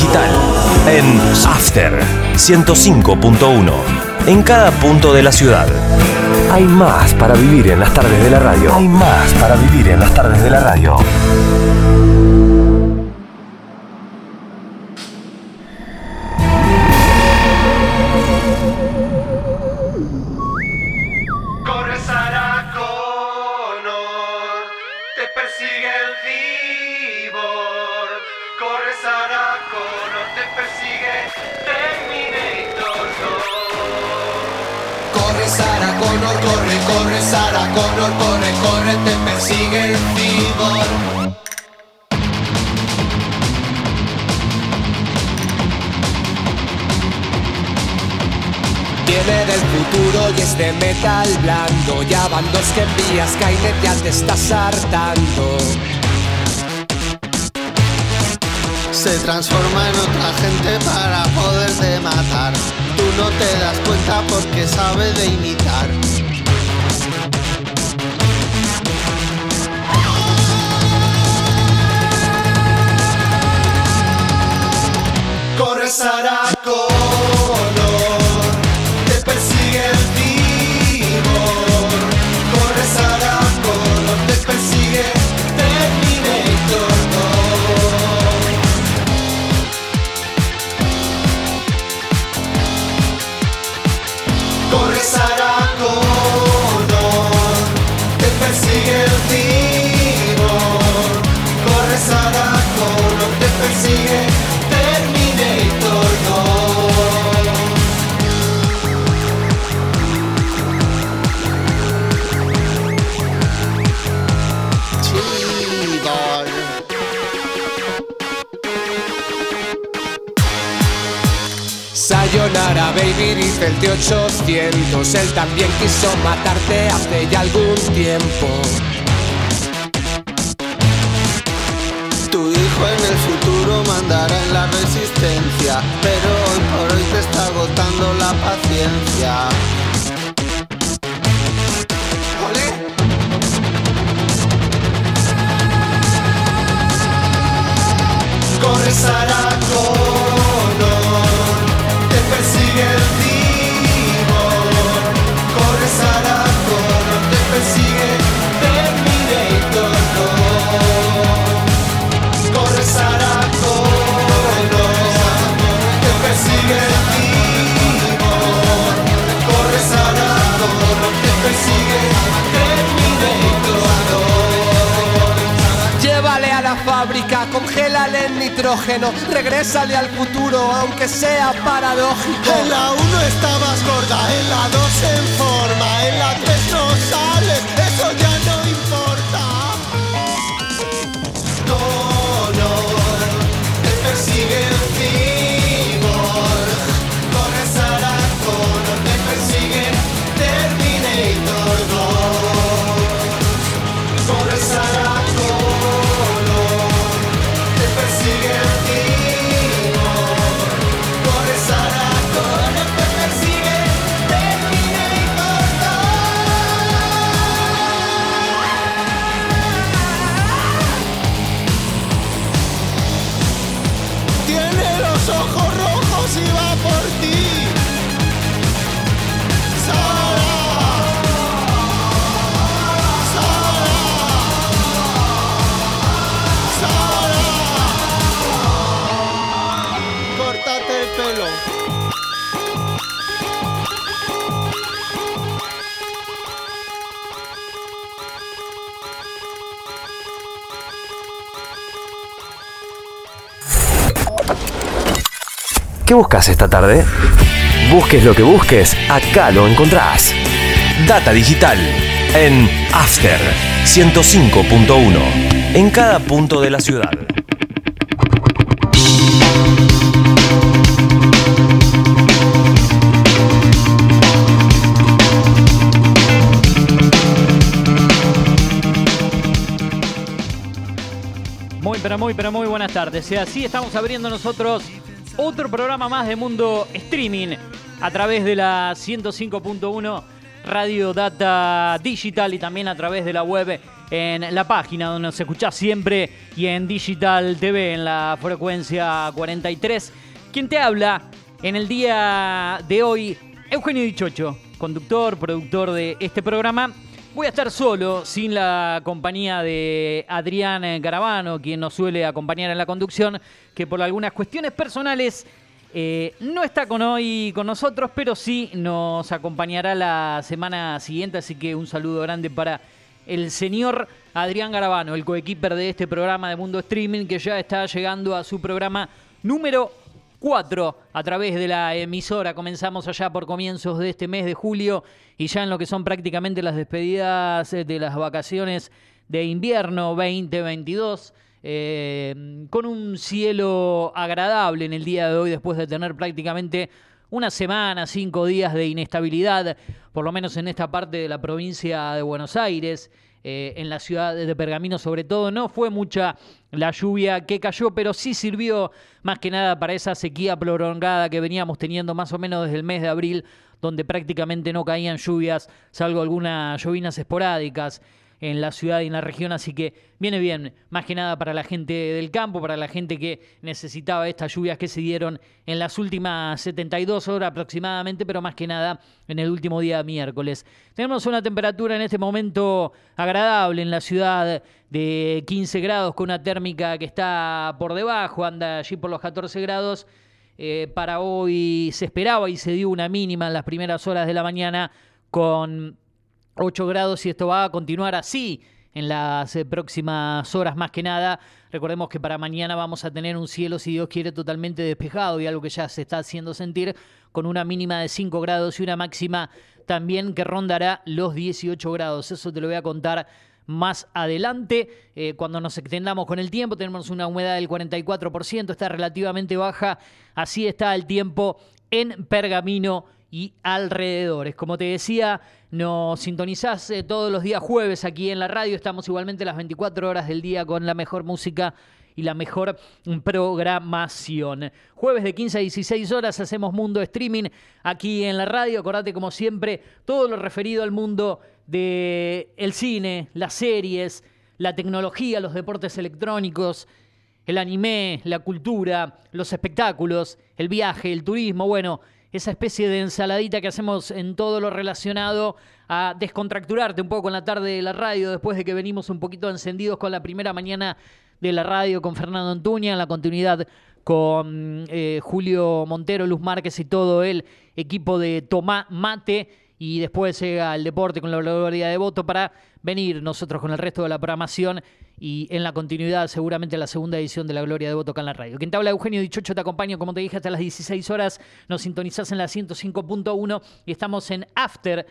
digital en After 105.1. En cada punto de la ciudad. Hay más para vivir en las tardes de la radio. Hay más para vivir en las tardes de la radio. Que envías, Skynet ya te estás hartando. Se transforma en otra gente para poderte matar. Tú no te das cuenta porque sabe de imitar. Dice el T800 Él también quiso matarte hace ya algún tiempo Tu hijo en el futuro mandará en la resistencia, pero hoy por hoy te está agotando la paciencia. Corre Sarah fábrica, congélale el nitrógeno Regrésale al futuro, aunque sea paradójico. En la 1 estabas gorda, en la 2 en forma, en la 3 no sales, ¿Qué buscas esta tarde? Busques lo que busques, acá lo encontrás. Data digital en After 105.1. En cada punto de la ciudad. Muy, pero muy, pero muy buenas tardes. Así estamos abriendo nosotros otro programa más de Mundo Streaming a través de la 105.1 Radio Data Digital y también a través de la web en la página donde nos escuchás siempre y en Digital TV en la frecuencia 43. Quien te habla en el día de hoy, Eugenio Dichocho, conductor, productor de este programa. Voy a estar solo, sin la compañía de Adrián Garabano, quien nos suele acompañar en la conducción, que por algunas cuestiones personales eh, no está con hoy con nosotros, pero sí nos acompañará la semana siguiente, así que un saludo grande para el señor Adrián Garabano, el coequiper de este programa de Mundo Streaming, que ya está llegando a su programa número 4 a través de la emisora. Comenzamos allá por comienzos de este mes de julio y ya en lo que son prácticamente las despedidas eh, de las vacaciones de invierno 2022. eh, con un cielo agradable en el día de hoy después de tener prácticamente una semana, cinco días de inestabilidad, por lo menos en esta parte de la provincia de Buenos Aires, eh, en la ciudad de Pergamino sobre todo. No fue mucha la lluvia que cayó, pero sí sirvió más que nada para esa sequía prolongada que veníamos teniendo más o menos desde el mes de abril, donde prácticamente no caían lluvias, salvo algunas llovinas esporádicas en la ciudad y en la región, así que viene bien, más que nada para la gente del campo, para la gente que necesitaba estas lluvias que se dieron en las últimas 72 horas aproximadamente, pero más que nada en el último día miércoles. Tenemos una temperatura en este momento agradable en la ciudad de 15 grados, con una térmica que está por debajo, anda allí por los 14 grados. Eh, para hoy se esperaba y se dio una mínima en las primeras horas de la mañana con 8 grados y esto va a continuar así en las eh, próximas horas más que nada. Recordemos que para mañana vamos a tener un cielo, si Dios quiere, totalmente despejado y algo que ya se está haciendo sentir con una mínima de 5 grados y una máxima también que rondará los 18 grados. Eso te lo voy a contar más adelante. Eh, cuando nos extendamos con el tiempo, tenemos una humedad del 44%, está relativamente baja. Así está el tiempo en Pergamino y alrededores. Como te decía, nos sintonizás eh, todos los días jueves aquí en la radio. Estamos igualmente las 24 horas del día con la mejor música y la mejor programación. Jueves de 15 a 16 horas hacemos Mundo Streaming aquí en la radio. Acordate, como siempre, todo lo referido al mundo del el cine, las series, la tecnología, los deportes electrónicos, el anime, la cultura, los espectáculos, el viaje, el turismo, bueno, esa especie de ensaladita que hacemos en todo lo relacionado a descontracturarte un poco en la tarde de la radio, después de que venimos un poquito encendidos con la primera mañana de la radio con Fernando Antuña, en la continuidad con eh, Julio Montero, Luz Márquez y todo el equipo de Tomá Mate. Y después llega el deporte con la gloria de voto para venir nosotros con el resto de la programación y en la continuidad seguramente la segunda edición de la Gloria de Voto acá en la radio. Quien te habla Eugenio Dichocho, te acompaño como te dije hasta las 16 horas, nos sintonizás en la 105.1 y estamos en After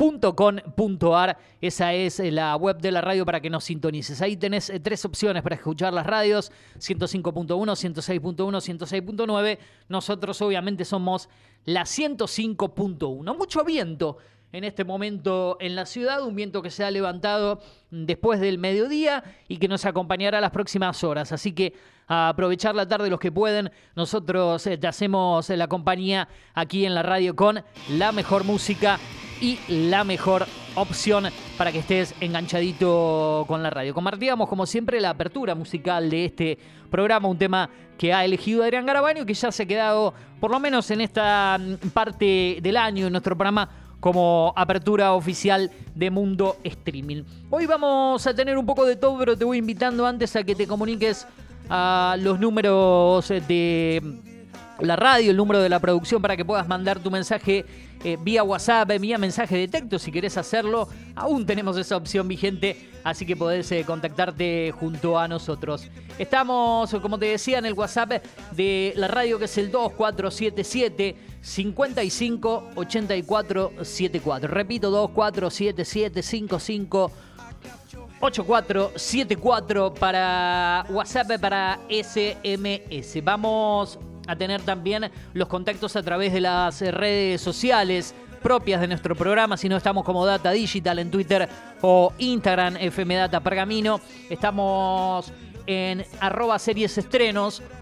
Pergamino.com.ar, esa es eh, la web de la radio para que nos sintonices. Ahí tenés eh, tres opciones para escuchar las radios, 105.1, 106.1, 106.9. Nosotros obviamente somos la 105.1. Mucho viento en este momento en la ciudad, un viento que se ha levantado después del mediodía y que nos acompañará las próximas horas. Así que aprovechar la tarde los que pueden, nosotros eh, te hacemos la compañía aquí en la radio con la mejor música y la mejor opción para que estés enganchadito con la radio. Compartíamos como siempre la apertura musical de este programa, un tema que ha elegido Adrián Garabaño, que ya se ha quedado por lo menos en esta mm, parte del año en nuestro programa como apertura oficial de Mundo Streaming. Hoy vamos a tener un poco de todo, pero te voy invitando antes a que te comuniques a los números de la radio, el número de la producción para que puedas mandar tu mensaje eh, vía WhatsApp, vía mensaje de texto si querés hacerlo. Aún tenemos esa opción vigente, así que podés eh, contactarte junto a nosotros. Estamos, como te decía, en el WhatsApp de la radio que es el 2477 55 84 74. Repito, 2477 55 8474 para WhatsApp, para SMS. Vamos a tener también los contactos a través de las redes sociales propias de nuestro programa, si no estamos como Data Digital en Twitter o Instagram, FM Data Pergamino. Estamos en arroba series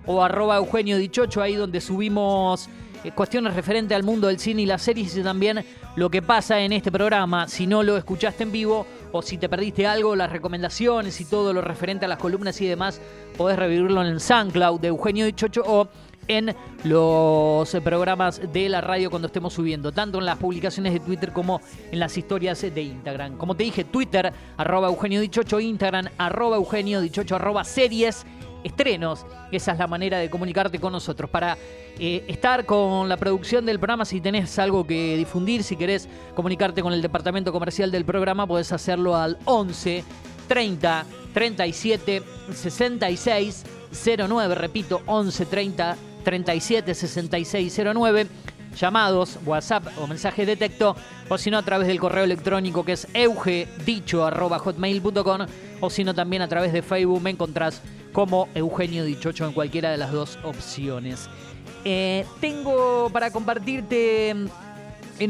o arroba Eugenio ahí donde subimos eh, cuestiones referentes al mundo del cine y las series y también lo que pasa en este programa. Si no lo escuchaste en vivo o si te perdiste algo, las recomendaciones y todo lo referente a las columnas y demás, podés revivirlo en el SoundCloud de Eugenio Dichocho o en los programas de la radio cuando estemos subiendo, tanto en las publicaciones de Twitter como en las historias de Instagram. Como te dije, Twitter, arroba Eugenio Dichocho, Instagram, arroba Eugenio Dichocho, arroba series, estrenos. Esa es la manera de comunicarte con nosotros. Para eh, estar con la producción del programa, si tenés algo que difundir, si querés comunicarte con el departamento comercial del programa, podés hacerlo al 11 30 37 66 09. Repito, 11 30 37 66 09 llamados, WhatsApp o mensajes de texto, o si no a través del correo electrónico que es eugedicho.hotmail.com o si no también a través de Facebook me encontrás como Eugenio Dichocho en cualquiera de las dos opciones. Eh, tengo para compartirte en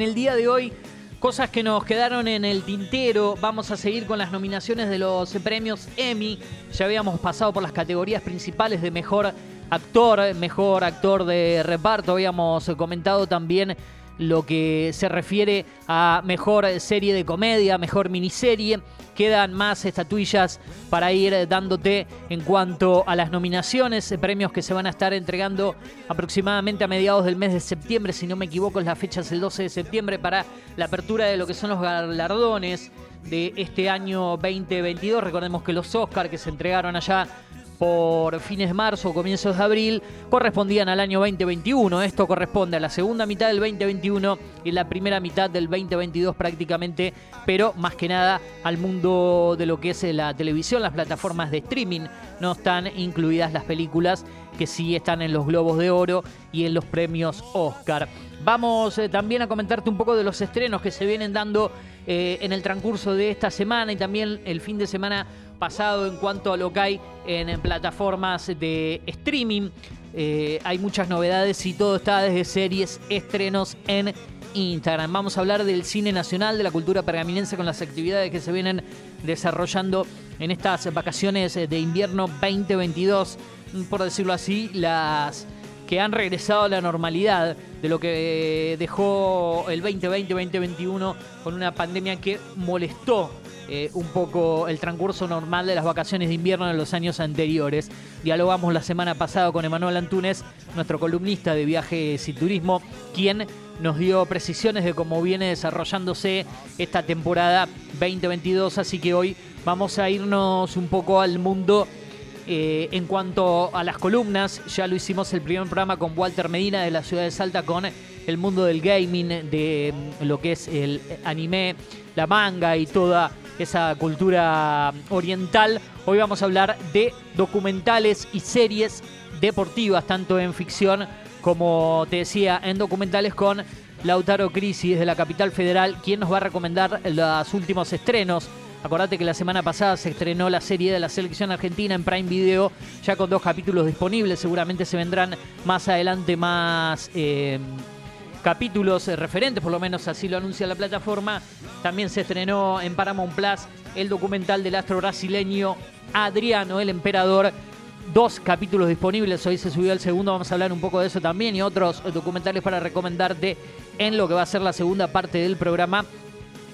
el día de hoy cosas que nos quedaron en el tintero. Vamos a seguir con las nominaciones de los premios Emmy. Ya habíamos pasado por las categorías principales de mejor actor, mejor actor de reparto. Habíamos comentado también lo que se refiere a mejor serie de comedia, mejor miniserie. Quedan más estatuillas para ir dándote en cuanto a las nominaciones, premios que se van a estar entregando aproximadamente a mediados del mes de septiembre, si no me equivoco, es la fecha es el 12 de septiembre para la apertura de lo que son los galardones de este año 2022. Recordemos que los Oscars que se entregaron allá por fines de marzo o comienzos de abril correspondían al año 2021. Esto corresponde a la segunda mitad del 2021 y la primera mitad del 2022 prácticamente, pero más que nada al mundo de lo que es la televisión, las plataformas de streaming. No están incluidas las películas que sí están en los Globos de Oro y en los premios Oscar. Vamos eh, también a comentarte un poco de los estrenos que se vienen dando eh, en el transcurso de esta semana y también el fin de semana pasado en cuanto a lo que hay en, plataformas de streaming. Eh, hay muchas novedades y todo está desde series, estrenos en Instagram. Vamos a hablar del cine nacional, de la cultura pergaminense con las actividades que se vienen desarrollando en estas vacaciones de invierno 2022, por decirlo así, las que han regresado a la normalidad de lo que dejó el 2020-2021 con una pandemia que molestó eh, un poco el transcurso normal de las vacaciones de invierno en los años anteriores. Dialogamos la semana pasada con Emanuel Antunes, nuestro columnista de viajes y turismo, quien nos dio precisiones de cómo viene desarrollándose esta temporada 2022, así que hoy vamos a irnos un poco al mundo eh, en cuanto a las columnas, ya lo hicimos el primer programa con Walter Medina de la ciudad de Salta con el mundo del gaming, de lo que es el anime, la manga y toda esa cultura oriental. Hoy vamos a hablar de documentales y series deportivas, tanto en ficción como te decía, en documentales con Lautaro Crisi desde la capital federal, quien nos va a recomendar los últimos estrenos. Acordate que la semana pasada se estrenó la serie de la selección argentina en Prime Video, ya con dos capítulos disponibles. Seguramente se vendrán más adelante más eh, capítulos referentes, por lo menos así lo anuncia la plataforma. También se estrenó en Paramount Plus el documental del astro brasileño Adriano, el emperador. Dos capítulos disponibles, hoy se subió el segundo, vamos a hablar un poco de eso también y otros documentales para recomendarte en lo que va a ser la segunda parte del programa.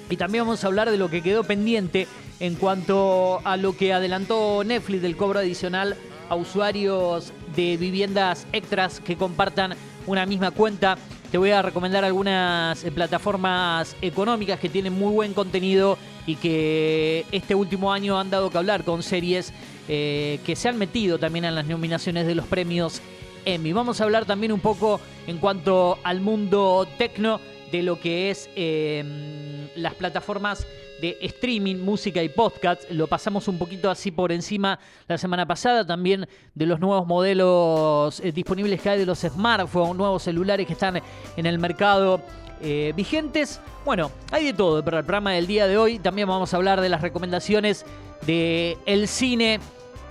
Y también vamos a hablar de lo que quedó pendiente en cuanto a lo que adelantó Netflix del cobro adicional a usuarios de viviendas extras que compartan una misma cuenta. Te voy a recomendar algunas eh, plataformas económicas que tienen muy buen contenido y que este último año han dado que hablar con series eh, que se han metido también en las nominaciones de los premios Emmy. Vamos a hablar también un poco en cuanto al mundo tecno de lo que es em, las plataformas de streaming, música y podcast. Lo pasamos un poquito así por encima la semana pasada. También de los nuevos modelos eh, disponibles que hay de los smartphones, nuevos celulares que están en el mercado. eh, vigentes. Bueno, hay de todo para el programa del día de hoy. También vamos a hablar de las recomendaciones de cine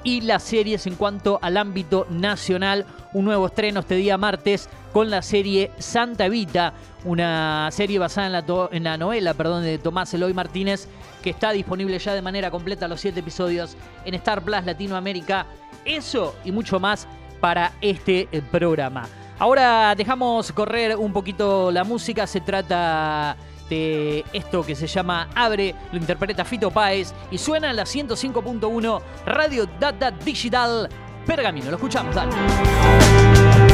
y las series en cuanto al ámbito nacional. Un nuevo estreno este día martes con la serie Santa Evita, una serie basada en la, en la novela perdón, de Tomás Eloy Martínez, que está disponible ya de manera completa los siete episodios en Star Plus Latinoamérica. Eso y mucho más para este eh, programa. Ahora dejamos correr un poquito la música, se trata de esto que se llama Abre, lo interpreta Fito Páez y suena en la 105.1 Radio Data Digital Pergamino. Lo escuchamos, dale.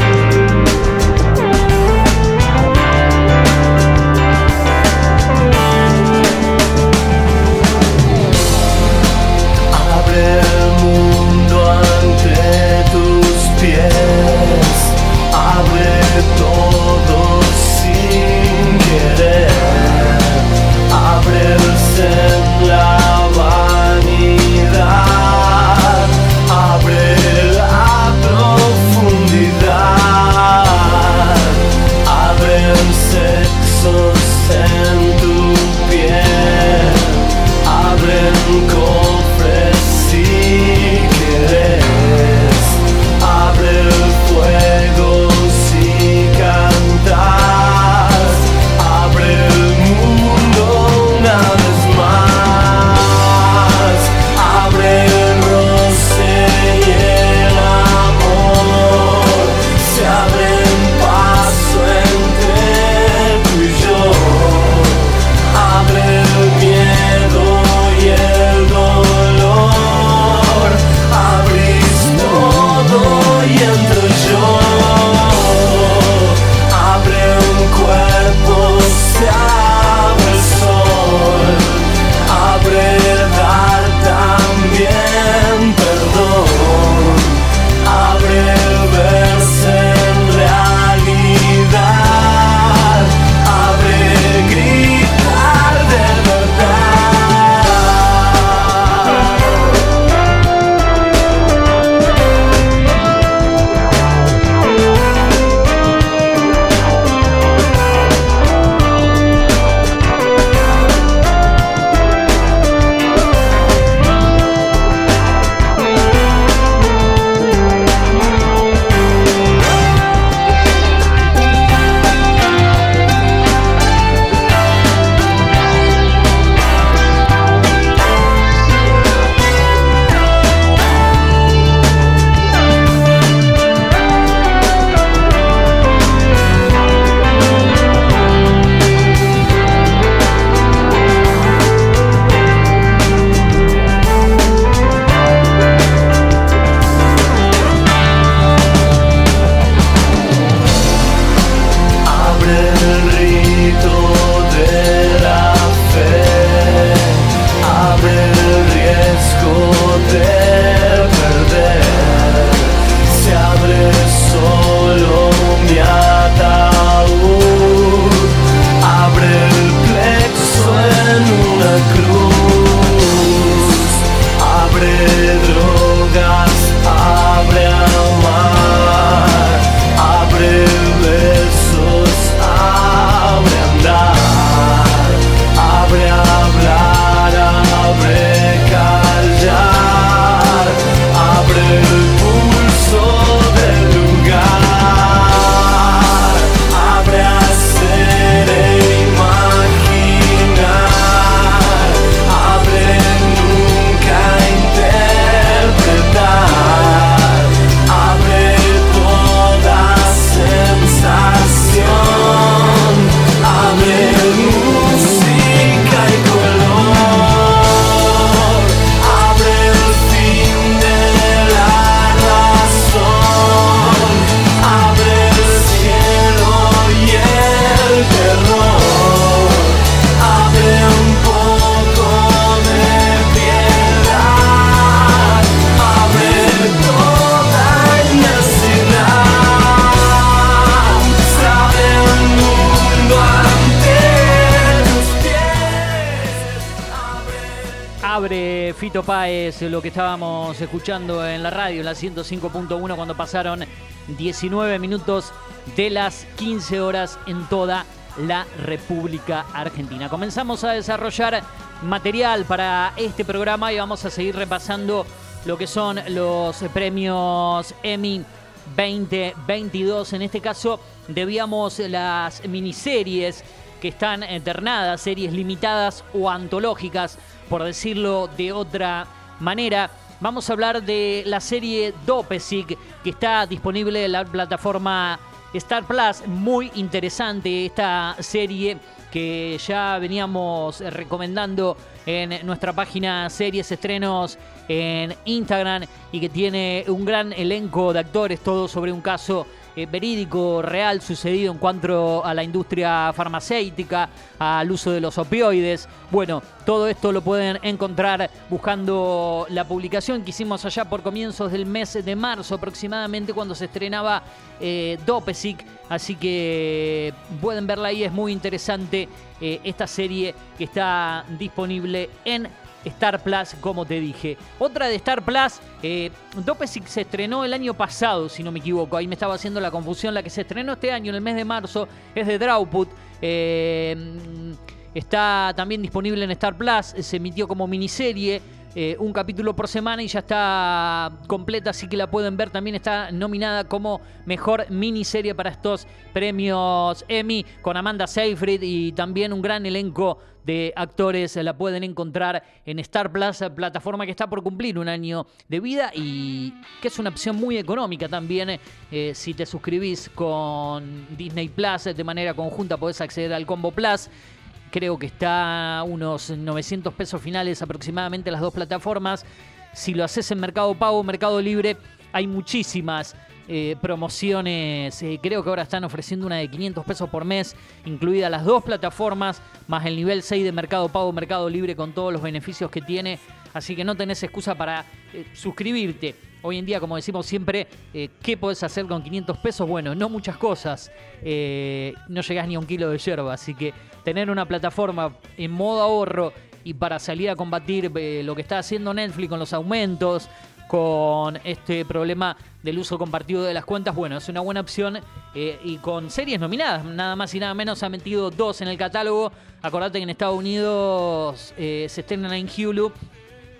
Eh, lo que estábamos escuchando en la radio, la 105.1, cuando pasaron 19 minutos de las 15 horas en toda la República Argentina. Comenzamos a desarrollar material para este programa y vamos a seguir repasando lo que son los premios Emmy 2022. En este caso, debíamos las miniseries que están eternadas, series limitadas o antológicas, por decirlo de otra manera manera. Vamos a hablar de la serie Dopesic que está disponible en la plataforma Star Plus. Muy interesante esta serie que ya veníamos recomendando en nuestra página Series Estrenos en Instagram y que tiene un gran elenco de actores, todo sobre un caso eh, verídico, real, sucedido en cuanto a la industria farmacéutica, al uso de los opioides. Bueno, todo esto lo pueden encontrar buscando la publicación que hicimos allá por comienzos del mes de marzo aproximadamente cuando se estrenaba eh, Dopesic. Así que pueden verla ahí, es muy interesante eh, esta serie que está disponible en Star Plus, como te dije. Otra de Star Plus, eh, Dopesic se estrenó el año pasado, si no me equivoco. Ahí me estaba haciendo la confusión. La que se estrenó este año, en el mes de marzo, es de Drawput. Eh, está también disponible en Star Plus. Se emitió como miniserie. Eh, un capítulo por semana y ya está completa, así que la pueden ver. También está nominada como mejor miniserie para estos premios Emmy con Amanda Seyfried y también un gran elenco de actores. La pueden encontrar en Star Plus, plataforma que está por cumplir un año de vida y que es una opción muy económica también. Eh, si te suscribís con Disney Plus de manera conjunta, podés acceder al Combo Plus. Creo que está unos 900 pesos finales aproximadamente las dos plataformas. Si lo haces en Mercado Pago, Mercado Libre, hay muchísimas eh, promociones. Eh, creo que ahora están ofreciendo una de 500 pesos por mes, incluidas las dos plataformas, más el nivel 6 de Mercado Pago, Mercado Libre, con todos los beneficios que tiene. Así que no tenés excusa para eh, suscribirte. Hoy en día, como decimos siempre, ¿qué podés hacer con 500 pesos? Bueno, no muchas cosas. no llegás ni a un kilo de yerba, así que tener una plataforma en modo ahorro y para salir a combatir lo que está haciendo Netflix con los aumentos, con este problema del uso compartido de las cuentas, bueno, es una buena opción eh, y con series nominadas, nada más y nada menos, ha metido dos en el catálogo. Acordate que en Estados Unidos eh, se estrenan en Hulu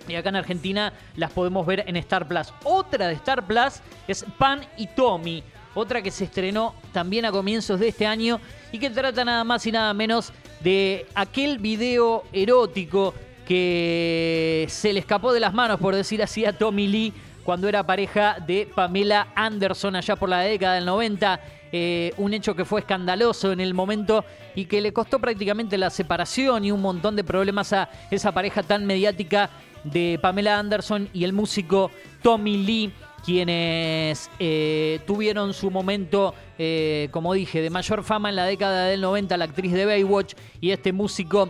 y acá en Argentina las podemos ver en Star Plus. Otra de Star Plus es Pan y Tommy, otra que se estrenó también a comienzos de este año y que trata nada más y nada menos de aquel video erótico que se le escapó de las manos, por decir así, a Tommy Lee cuando era pareja de Pamela Anderson allá por la década del 90. Eh, un hecho que fue escandaloso en el momento y que le costó prácticamente la separación y un montón de problemas a esa pareja tan mediática de Pamela Anderson y el músico Tommy Lee quienes eh, tuvieron su momento, eh, como dije, de mayor fama en la década del 90, la actriz de Baywatch y este músico.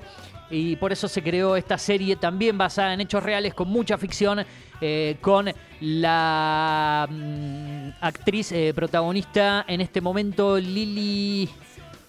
Y por eso se creó esta serie también basada en hechos reales con mucha ficción, eh, con la mm, actriz protagonista en este momento Lily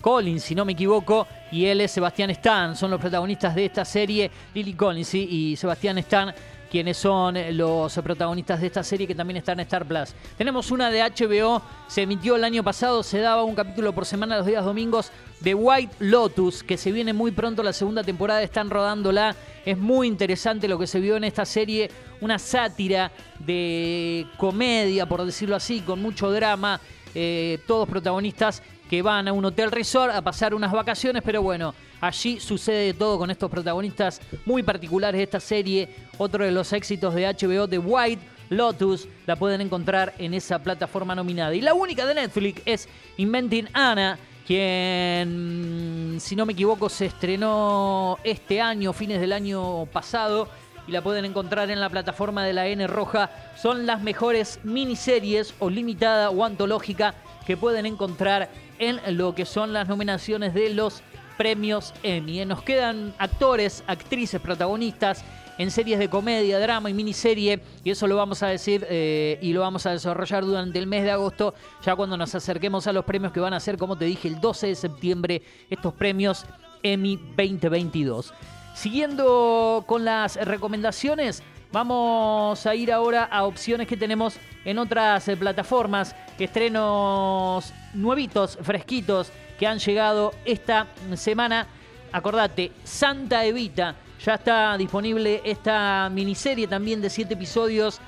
Collins, si no me equivoco, y él es Sebastián Stan, son los protagonistas de esta serie, Lily Collins y Sebastián Stan quienes son los protagonistas de esta serie que también está en Star Plus. Tenemos una de HBO, se emitió el año pasado, se daba un capítulo por semana los días domingos de White Lotus, que se viene muy pronto la segunda temporada, están rodándola. Es muy interesante lo que se vio en esta serie, una sátira de comedia, por decirlo así, con mucho drama, eh, todos protagonistas que van a un hotel resort a pasar unas vacaciones, pero bueno, Allí sucede todo con estos protagonistas muy particulares de esta serie. Otro de los éxitos de HBO, The White Lotus, la pueden encontrar en esa plataforma nominada. Y la única de Netflix es Inventing Anna, quien, si no me equivoco, se estrenó este año, fines del año pasado, y la pueden encontrar en la plataforma de la N Roja. Son las mejores miniseries o limitada o antológica que pueden encontrar en lo que son las nominaciones de los premios Emmy. Nos quedan actores, actrices, protagonistas en series de comedia, drama y miniserie, y eso lo vamos a decir eh, y lo vamos a desarrollar durante el mes de agosto, ya cuando nos acerquemos a los premios que van a ser, como te dije, el 12 de septiembre, estos premios Emmy 2022. Siguiendo con las recomendaciones, vamos a ir ahora a opciones que tenemos en otras eh, plataformas, estrenos nuevitos, fresquitos, que han llegado esta semana. Acordate, Santa Evita, ya está disponible esta miniserie también de siete episodios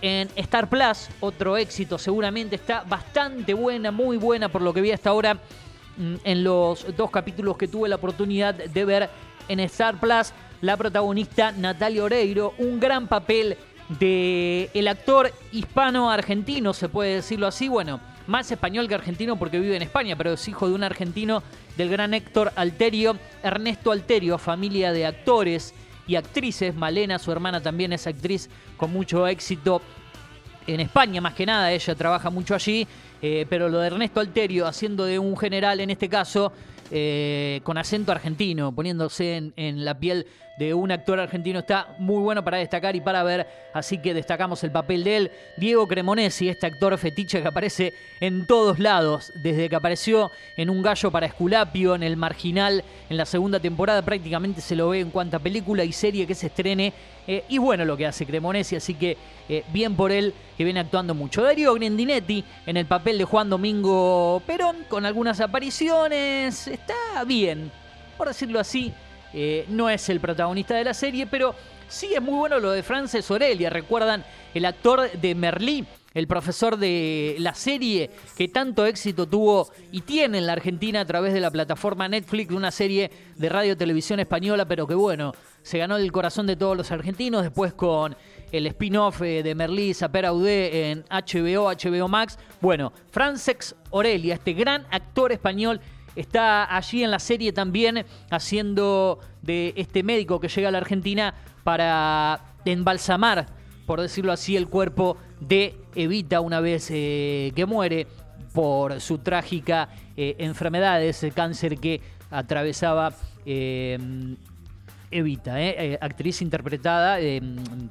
en Star Plus, otro éxito seguramente, está bastante buena, muy buena por lo que vi hasta ahora mm, en los dos capítulos que tuve la oportunidad de ver en Star Plus. La protagonista Natalia Oreiro, un gran papel de el actor hispano-argentino, se puede decirlo así, bueno, más español que argentino porque vive en España, pero es hijo de un argentino del gran Héctor Alterio, Ernesto Alterio, familia de actores y actrices. Malena, su hermana, también es actriz con mucho éxito en España, más que nada, ella trabaja mucho allí, eh, pero lo de Ernesto Alterio, haciendo de un general en este caso, eh, con acento argentino, poniéndose en, en la piel de un actor argentino, está muy bueno para destacar y para ver, así que destacamos el papel de él. Diego Cremonesi, este actor fetiche que aparece en todos lados, desde que apareció en Un gallo para Esculapio, en El Marginal, en la segunda temporada, prácticamente se lo ve en cuanta película y serie que se estrene. eh, y bueno lo que hace Cremonesi, así que eh, bien por él, que viene actuando mucho. Darío Grandinetti en el papel de Juan Domingo Perón, con algunas apariciones, está bien, por decirlo así. Eh, no es el protagonista de la serie, pero sí es muy bueno lo de Frances Orelia. ¿Recuerdan el actor de Merlí? El profesor de la serie que tanto éxito tuvo y tiene en la Argentina a través de la plataforma Netflix, una serie de radio televisión española, pero que bueno, se ganó el corazón de todos los argentinos. Después con el spin-off eh, de Merlí, Saper Audé en HBO, HBO Max. Bueno, Frances Orelia, este gran actor español está allí en la serie también haciendo de este médico que llega a la Argentina para embalsamar, por decirlo así, el cuerpo de Evita una vez eh, que muere por su trágica eh, enfermedad, ese cáncer que atravesaba eh, Evita, eh, eh, actriz interpretada, eh,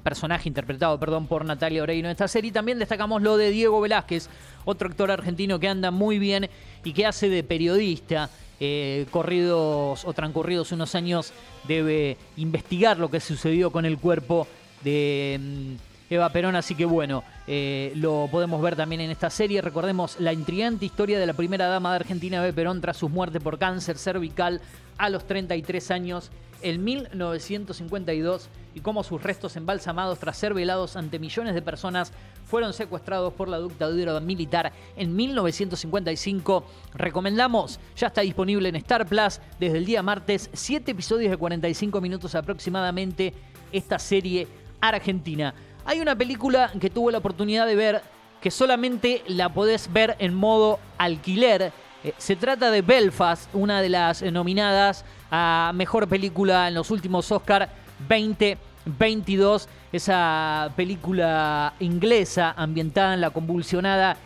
personaje interpretado, perdón, por Natalia Oreiro en esta serie. También destacamos lo de Diego Velázquez, otro actor argentino que anda muy bien y que hace de periodista. eh, corridos o transcurridos unos años debe investigar lo que sucedió con el cuerpo de mm, Eva Perón, así que bueno, lo podemos ver también en esta serie. Recordemos la intrigante historia de la primera dama de Argentina, Eva Perón, tras su muerte por cáncer cervical a los 33 años en 1952 y cómo sus restos embalsamados tras ser velados ante millones de personas fueron secuestrados por la dictadura militar en 1955. Recomendamos, ya está disponible en Star Plus desde el día martes, 7 episodios de 45 minutos aproximadamente, esta serie argentina. Hay una película que tuve la oportunidad de ver que solamente la podés ver en modo alquiler. Eh, se trata de Belfast, una de las eh, nominadas a mejor película en los últimos Oscar 2022. Esa película inglesa ambientada en la convulsionada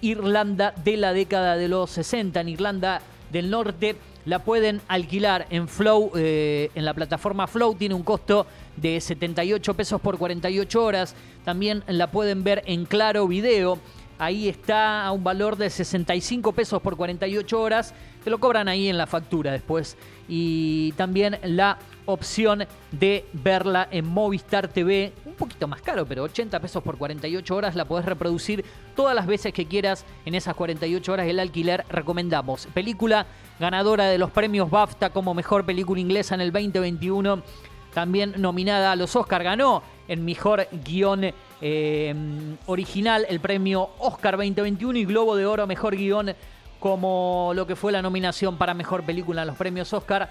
Irlanda de la década de los 60, en Irlanda del Norte. La pueden alquilar en Flow, eh, en la plataforma Flow, tiene un costo de 78 pesos por 48 horas. También la pueden ver en Claro Video. Ahí está a un valor de 65 pesos por 48 horas. Te lo cobran ahí en la factura después. Y también la opción de verla en Movistar TV. Un poquito más caro, pero 80 pesos por 48 horas. La podés reproducir todas las veces que quieras en esas 48 horas. El alquiler recomendamos. Película ganadora de los premios BAFTA como mejor película inglesa en el 2021 también nominada a los Oscar, ganó en mejor guion eh, original el premio Oscar 2021 y Globo de Oro mejor guion como lo que fue la nominación para mejor película en los premios Oscar.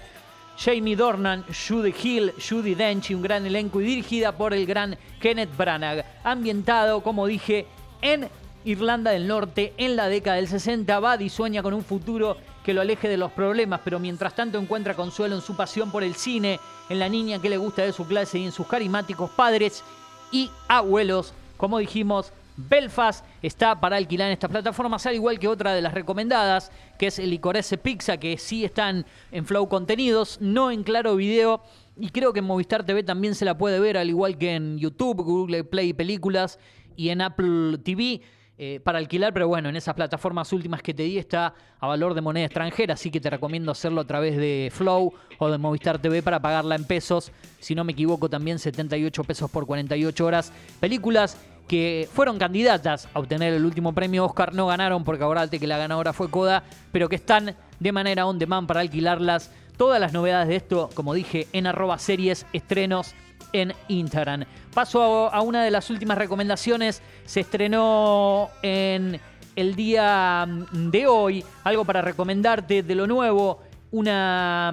Jamie Dornan, Judy Hill, Judy Dench y un gran elenco y dirigida por el gran Kenneth Branagh. Ambientado, como dije, en Irlanda del Norte en la década del 60. Buddy sueña con un futuro que lo aleje de los problemas, pero mientras tanto encuentra consuelo en su pasión por el cine, en la niña que le gusta de su clase y en sus carismáticos padres y abuelos. Como dijimos, Belfast está para alquilar en estas plataformas, al igual que otra de las recomendadas, que es el Licorice Pizza, que sí están en Flow Contenidos, no en Claro Video. Y creo que en Movistar TV también se la puede ver, al igual que en YouTube, Google Play Películas y en Apple TV. Eh, para alquilar, pero bueno, en esas plataformas últimas que te di está a valor de moneda extranjera, así que te recomiendo hacerlo a través de Flow o de Movistar TV para pagarla en pesos. Si no me equivoco, también 78 pesos por 48 horas. Películas que fueron candidatas a obtener el último premio Oscar, no ganaron porque acordate que la ganadora fue Coda, pero que están de manera on demand para alquilarlas. Todas las novedades de esto, como dije, en arroba series, estrenos en Instagram. Paso a, una de las últimas recomendaciones. Se estrenó en el día mm, de hoy algo para recomendarte de lo nuevo. Una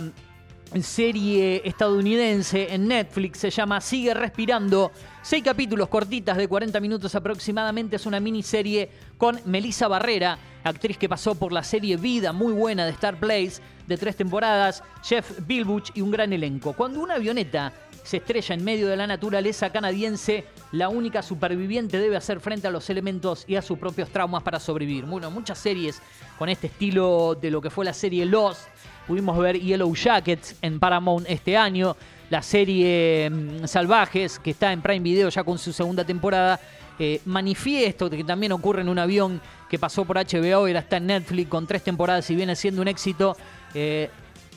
serie estadounidense en Netflix, se llama Sigue Respirando. Seis capítulos cortitas de 40 minutos aproximadamente. Es una miniserie con Melissa Barrera, actriz que pasó por la serie Vida, muy buena de Star Place, de tres temporadas, Jeff Bilbuch y un gran elenco. Cuando una avioneta se estrella en medio de la naturaleza canadiense, la única superviviente debe hacer frente a los elementos y a sus propios traumas para sobrevivir. Bueno, muchas series con este estilo de lo que fue la serie Lost. Pudimos ver Yellow Jackets en Paramount este año, la serie mm, Salvajes, que está en Prime Video ya con su segunda temporada. Eh, Manifiesto, que también ocurre en un avión que pasó por HBO y ahora está en Netflix con tres temporadas y viene siendo un éxito. Eh,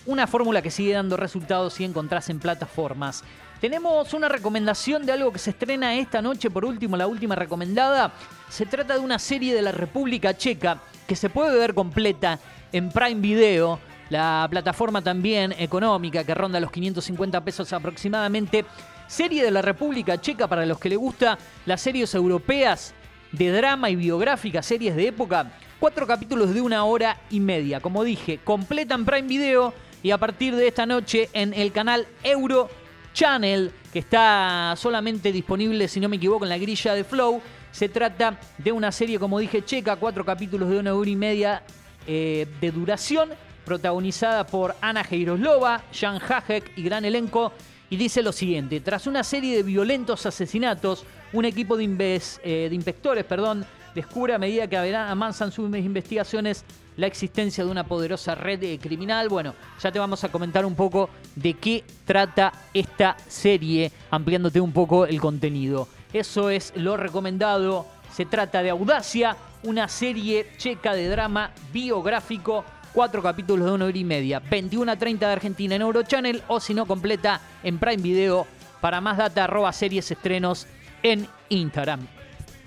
una fórmula que sigue dando resultados si encontrás en plataformas. Tenemos una recomendación de algo que se estrena esta noche, por último, la última recomendada. Se trata de una serie de la República Checa que se puede ver completa en Prime Video, la plataforma también económica que ronda los 550 pesos aproximadamente. Serie de la República Checa para los que les gusta las series europeas de drama y biográfica, series de época. Cuatro capítulos de una hora y media. Como dije, completa en Prime Video y a partir de esta noche en el canal Euro Channel, que está solamente disponible, si no me equivoco, en la grilla de Flow. Se trata de una serie, como dije, checa, cuatro capítulos de una hora y media eh, de duración, protagonizada por Ana Heiroslova, Jan Hajek y gran elenco. Y dice lo siguiente, tras una serie de violentos asesinatos, un equipo de, inves- eh, de inspectores perdón, descubre a medida que avanzan sus investigaciones la existencia de una poderosa red eh, criminal. Bueno, ya te vamos a comentar un poco de qué trata esta serie, ampliándote un poco el contenido. Eso es lo recomendado. Se trata de Audacia, una serie checa de drama biográfico. Cuatro capítulos de una hora y media. 21 a 30 de Argentina en Eurochannel o si no completa en Prime Video. Para más data, arroba series estrenos en Instagram.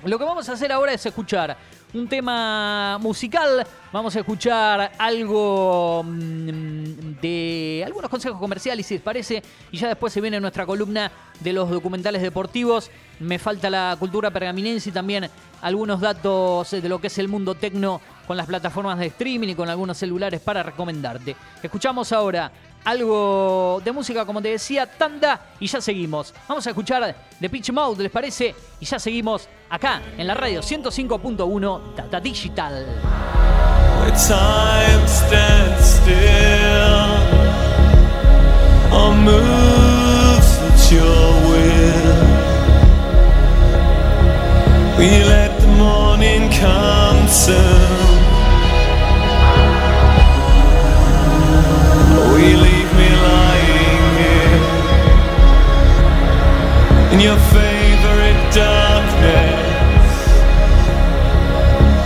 Lo que vamos a hacer ahora es escuchar un tema musical. Vamos a escuchar algo mm, de algunos consejos comerciales, si les parece. Y ya después se viene nuestra columna de los documentales deportivos. Me falta la cultura pergaminense y también algunos datos de lo que es el mundo tecno con las plataformas de streaming y con algunos celulares para recomendarte. Escuchamos ahora algo de música, como te decía, tanda, y ya seguimos. Vamos a escuchar The Pitch Mode, ¿les parece? Y ya seguimos acá en la radio 105.1 Data Digital.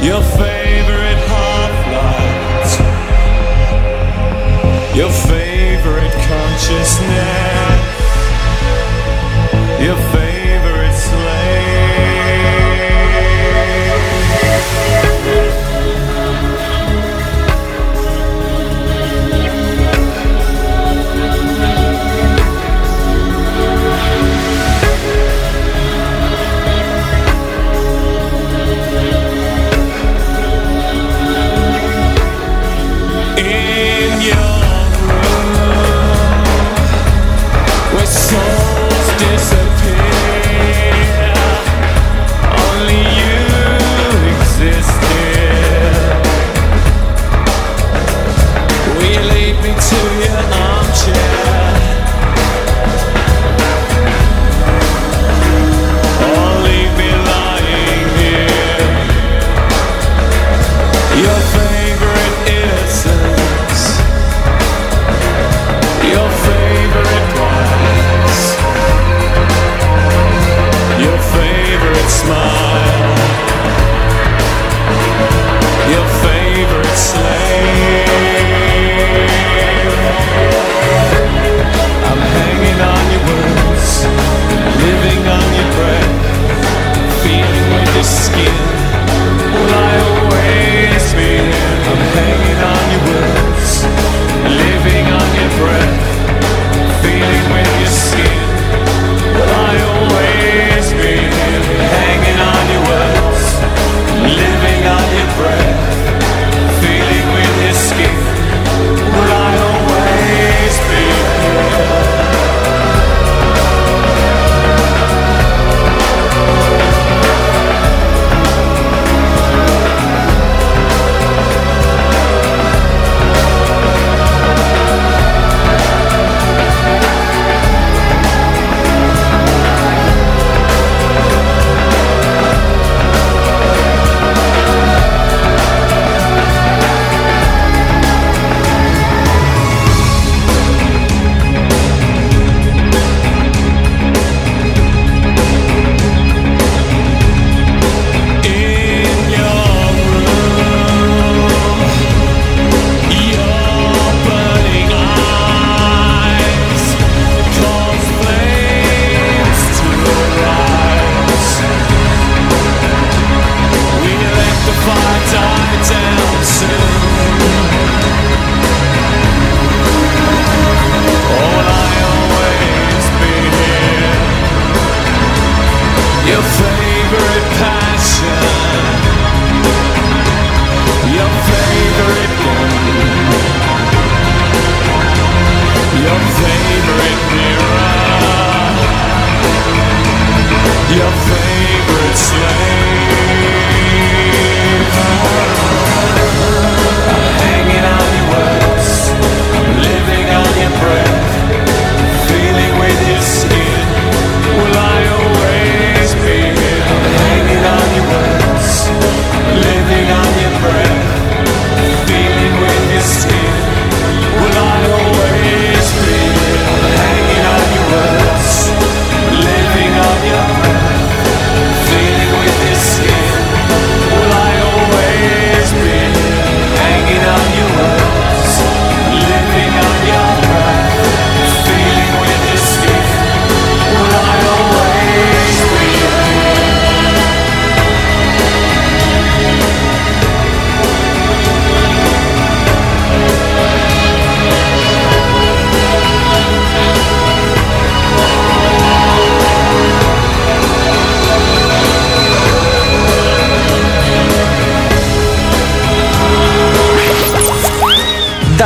Your favorite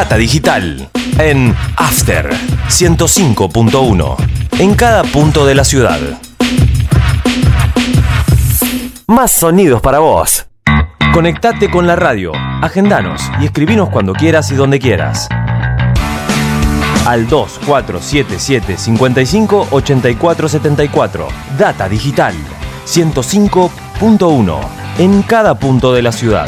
Data digital en After 105.1 en cada punto de la ciudad. Más sonidos para vos. Conectate con la radio, agendanos y escribinos cuando quieras y donde quieras. Al 2477 55 84 74. Data digital 105.1 en cada punto de la ciudad.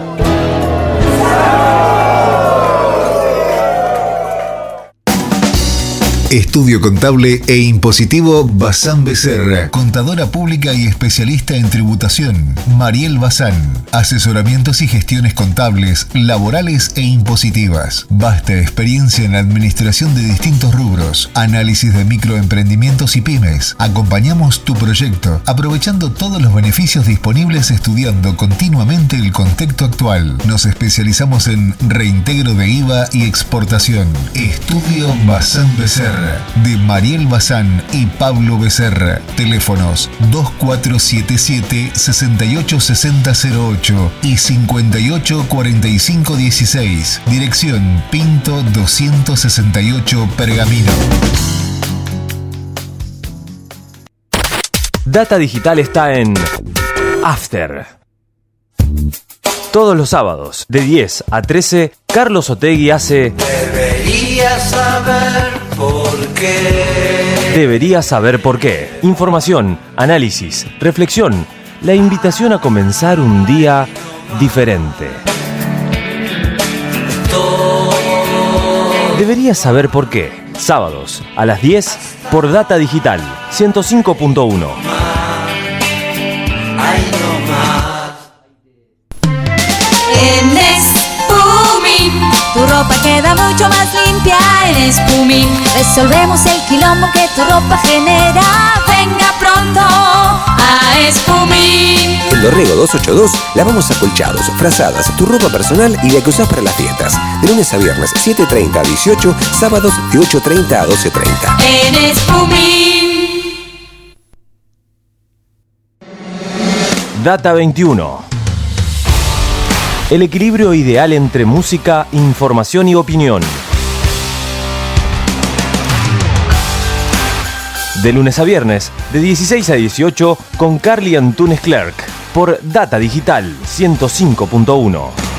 Estudio Contable e Impositivo Bazán Becerra. Contadora pública y especialista en tributación. Mariel Bazán. Asesoramientos y gestiones contables, laborales e impositivas. Vasta experiencia en la administración de distintos rubros. Análisis de microemprendimientos y pymes. Acompañamos tu proyecto, aprovechando todos los beneficios disponibles estudiando continuamente el contexto actual. Nos especializamos en reintegro de IVA y exportación. Estudio Bazán Becerra de Mariel Bazán y Pablo Becerra. Teléfonos 2477 686008 y 584516. Dirección Pinto 268 Pergamino. Data Digital está en After. Todos los sábados, de 10 a 13, Carlos Otegui hace Deberías saber por qué. Deberías saber por qué. Información, análisis, reflexión, la invitación a comenzar un día diferente. Deberías saber por qué. Sábados a las 10 por Data Digital 105.1. En Booming, tu ropa queda mucho más En Espumín resolvemos el quilombo que tu ropa genera. Venga pronto a Espumín. En Dorrego 282 lavamos acolchados, frazadas, tu ropa personal y la que usás para las fiestas. De lunes a viernes 7.30 a 18, sábados de 8.30 a 12.30. En Espumín. Data 21. El equilibrio ideal entre música, información y opinión. De lunes a viernes, de 16 a 18, con Carly Antunes Clerk, por Data Digital 105.1.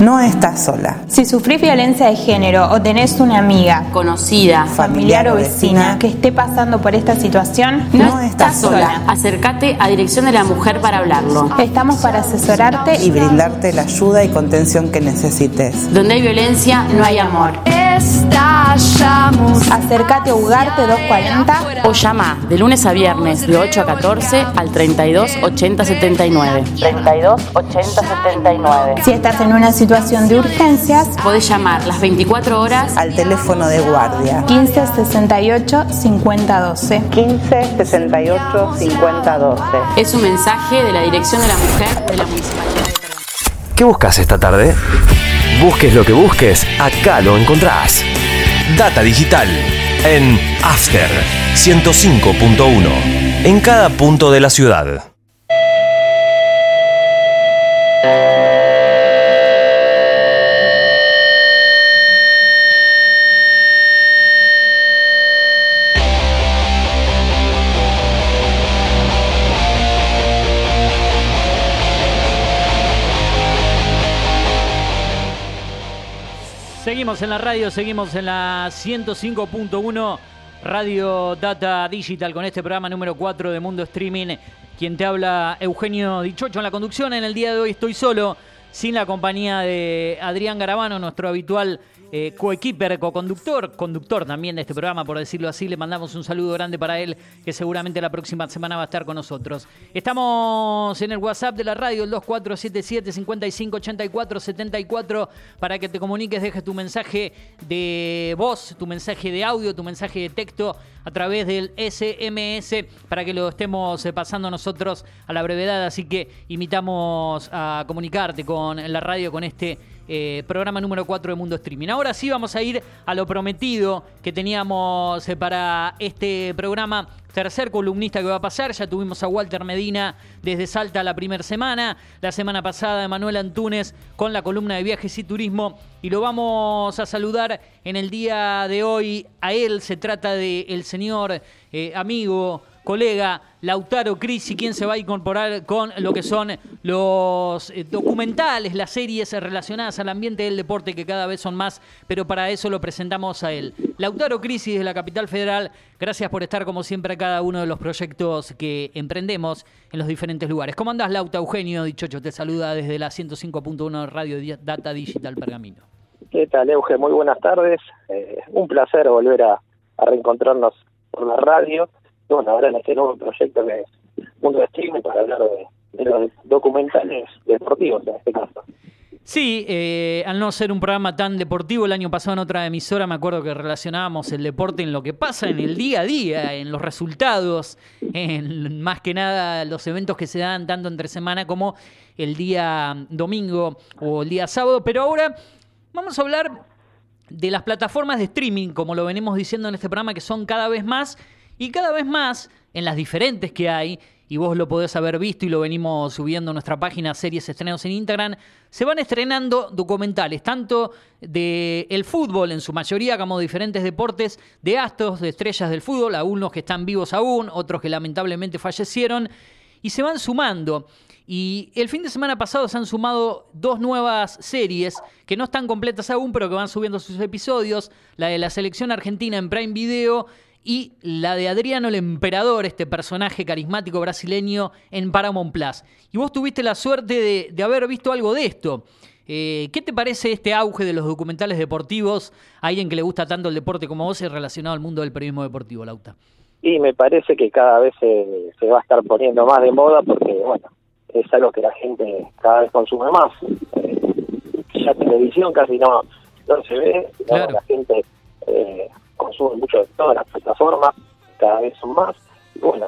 No estás sola. Si sufrís violencia de género o tenés una amiga, conocida, familiar o vecina que esté pasando por esta situación, no, estás sola. Acércate a Dirección de la Mujer para hablarlo. Estamos para asesorarte Y brindarte la ayuda y contención que necesites. Donde hay violencia, no hay amor. Estallamos. Acércate a Ugarte 240 O llama de lunes a viernes de 8 a 14 al 32 80 79. 32 80 79. Si estás en una situación de urgencias, Podés llamar las 24 horas Al teléfono de guardia. 15 68 50 12. 15 68 50 12. Es un mensaje de la Dirección de la Mujer de la Municipalidad de. ¿Qué buscas esta tarde? Busques lo que busques, acá lo encontrás. Data Digital en After 105.1. En cada punto de la ciudad. Seguimos en la radio, seguimos en la 105.1 Radio Data Digital con este programa número 4 de Mundo Streaming. Quien te habla, Eugenio Dichocho en la conducción. En el día de hoy estoy solo, sin la compañía de Adrián Garabano, nuestro habitual eh, coequiper, co-conductor, conductor también de este programa, por decirlo así. Le mandamos un saludo grande para él, que seguramente la próxima semana va a estar con nosotros. Estamos en el WhatsApp de la radio, el 2477 5584 74, para que te comuniques, dejes tu mensaje de voz, tu mensaje de audio, tu mensaje de texto a través del SMS, para que lo estemos eh, pasando nosotros a la brevedad. Así que invitamos a comunicarte con la radio, con este eh, programa número 4 de Mundo Streaming. Ahora sí vamos a ir a lo prometido que teníamos eh, para este programa. Tercer columnista que va a pasar, ya tuvimos a Walter Medina desde Salta la primera semana, la semana pasada Emanuel Antunes con la columna de viajes y turismo y lo vamos a saludar en el día de hoy. A él se trata de el señor eh, amigo, colega Lautaro Crisi, quien se va a incorporar con lo que son los eh, documentales, las series relacionadas al ambiente del deporte, que cada vez son más, pero para eso lo presentamos a él. Lautaro Crisi desde la capital federal, gracias por estar como siempre a cada uno de los proyectos que emprendemos en los diferentes lugares. ¿Cómo andás, Lauta? Eugenio Dichocho te saluda desde la 105.1 Radio Di- Data Digital Pergamino. ¿Qué tal, Euge? Muy buenas tardes. Eh, un placer volver a reencontrarnos por la radio. Bueno, ahora en este nuevo proyecto que es Mundo de Streaming para hablar de, de los documentales deportivos en este caso. Sí, eh, al no ser un programa tan deportivo, el año pasado en otra emisora me acuerdo que relacionábamos el deporte en lo que pasa en el día a día, en los resultados, en más que nada los eventos que se dan tanto entre semana como el día domingo o el día sábado. Pero ahora vamos a hablar de las plataformas de streaming, como lo venimos diciendo en este programa, que son cada vez más y cada vez más en las diferentes que hay, y vos lo podés haber visto y lo venimos subiendo a nuestra página Series Estrenos en Instagram, se van estrenando documentales, tanto de el fútbol en su mayoría como de diferentes deportes, de astros, de estrellas del fútbol, algunos que están vivos aún, otros que lamentablemente fallecieron, y se van sumando. Y el fin de semana pasado se han sumado dos nuevas series que no están completas aún, pero que van subiendo sus episodios. La de la selección argentina en Prime Video y la de Adriano el Emperador, este personaje carismático brasileño en Paramount Plus. Y vos tuviste la suerte de, de haber visto algo de esto. Eh, ¿Qué te parece este auge de los documentales deportivos? A alguien que le gusta tanto el deporte como vos y relacionado al mundo del periodismo deportivo, Lauta. Y me parece que cada vez se, se va a estar poniendo más de moda porque, bueno, es algo que la gente cada vez consume más. Eh, ya televisión casi no, no se ve, digamos, la gente eh, consume mucho de todas las plataformas, cada vez son más. Y bueno,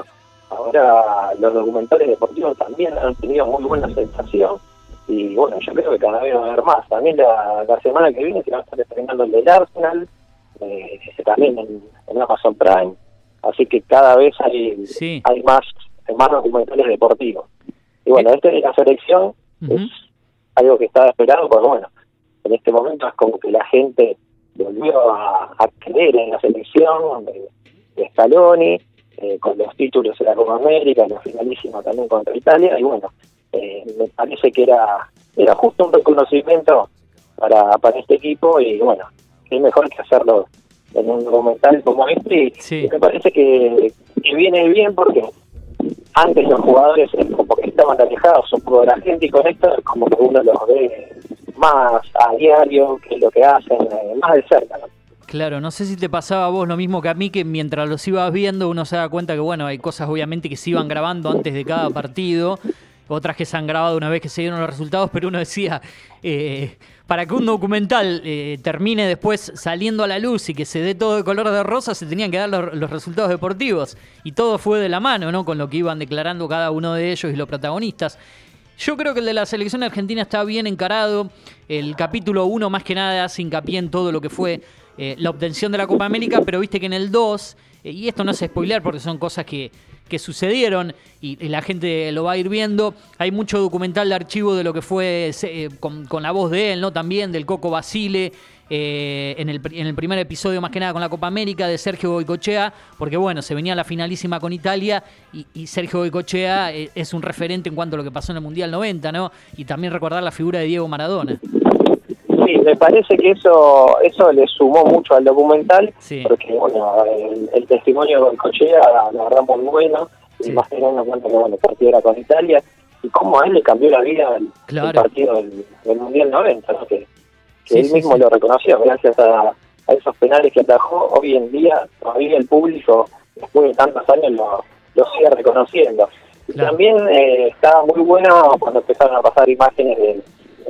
ahora los documentales deportivos también han tenido muy buena sensación y bueno, yo creo que cada vez va a haber más. También la, la semana que viene se va a estar estrenando el del Arsenal, eh, también en, en Amazon Prime, así que cada vez hay, hay más, más documentales deportivos. Y bueno, este de la selección es algo que estaba esperado, porque bueno, en este momento es como que la gente volvió a, a creer en la selección de, de Scaloni, eh, con los títulos de la Copa América, la finalísima también contra Italia, y bueno, eh, me parece que era era justo un reconocimiento para, para este equipo, y bueno, es mejor que hacerlo en un documental como este, y me parece que, que viene bien porque antes los jugadores como que estaban alejados un poco de la gente y con esto es como que uno los ve más a diario que lo que hacen, eh, más de cerca. Claro, no sé si te pasaba a vos lo mismo que a mí, que mientras los ibas viendo uno se da cuenta que, bueno, hay cosas obviamente que se iban grabando antes de cada partido, otras que se han grabado una vez que se dieron los resultados, pero uno decía, eh, para que un documental eh, termine después saliendo a la luz y que se dé todo de color de rosa, se tenían que dar los, los resultados deportivos. Y todo fue de la mano, ¿no? Con lo que iban declarando cada uno de ellos y los protagonistas. Yo creo que el de la selección argentina está bien encarado. El capítulo 1 más que nada hace hincapié en todo lo que fue eh, la obtención de la Copa América, pero viste que en el 2, eh, y esto no es spoiler porque son cosas que, que sucedieron y, la gente lo va a ir viendo, hay mucho documental de archivo de lo que fue eh, con la voz de él, ¿no? También del Coco Basile. Eh, en, el, en el primer episodio más que nada con la Copa América de Sergio Goicochea, porque bueno, se venía la finalísima con Italia y, y Sergio Goicochea eh, es un referente en cuanto a lo que pasó en el Mundial 90, ¿no? Y también recordar la figura de Diego Maradona. Sí, me parece que eso eso le sumó mucho al documental, porque bueno, el, el testimonio de Cochea, la verdad, muy bueno, y más teniendo en cuenta que bueno, el partido era con Italia, y cómo a él le cambió la vida el, partido del, del Mundial 90, ¿no? que, que Sí, él mismo sí. lo reconoció, gracias a, a esos penales que atajó, hoy en día todavía el público, después de tantos años, lo, lo sigue reconociendo. Y también eh, estaba muy bueno cuando empezaron a pasar imágenes de,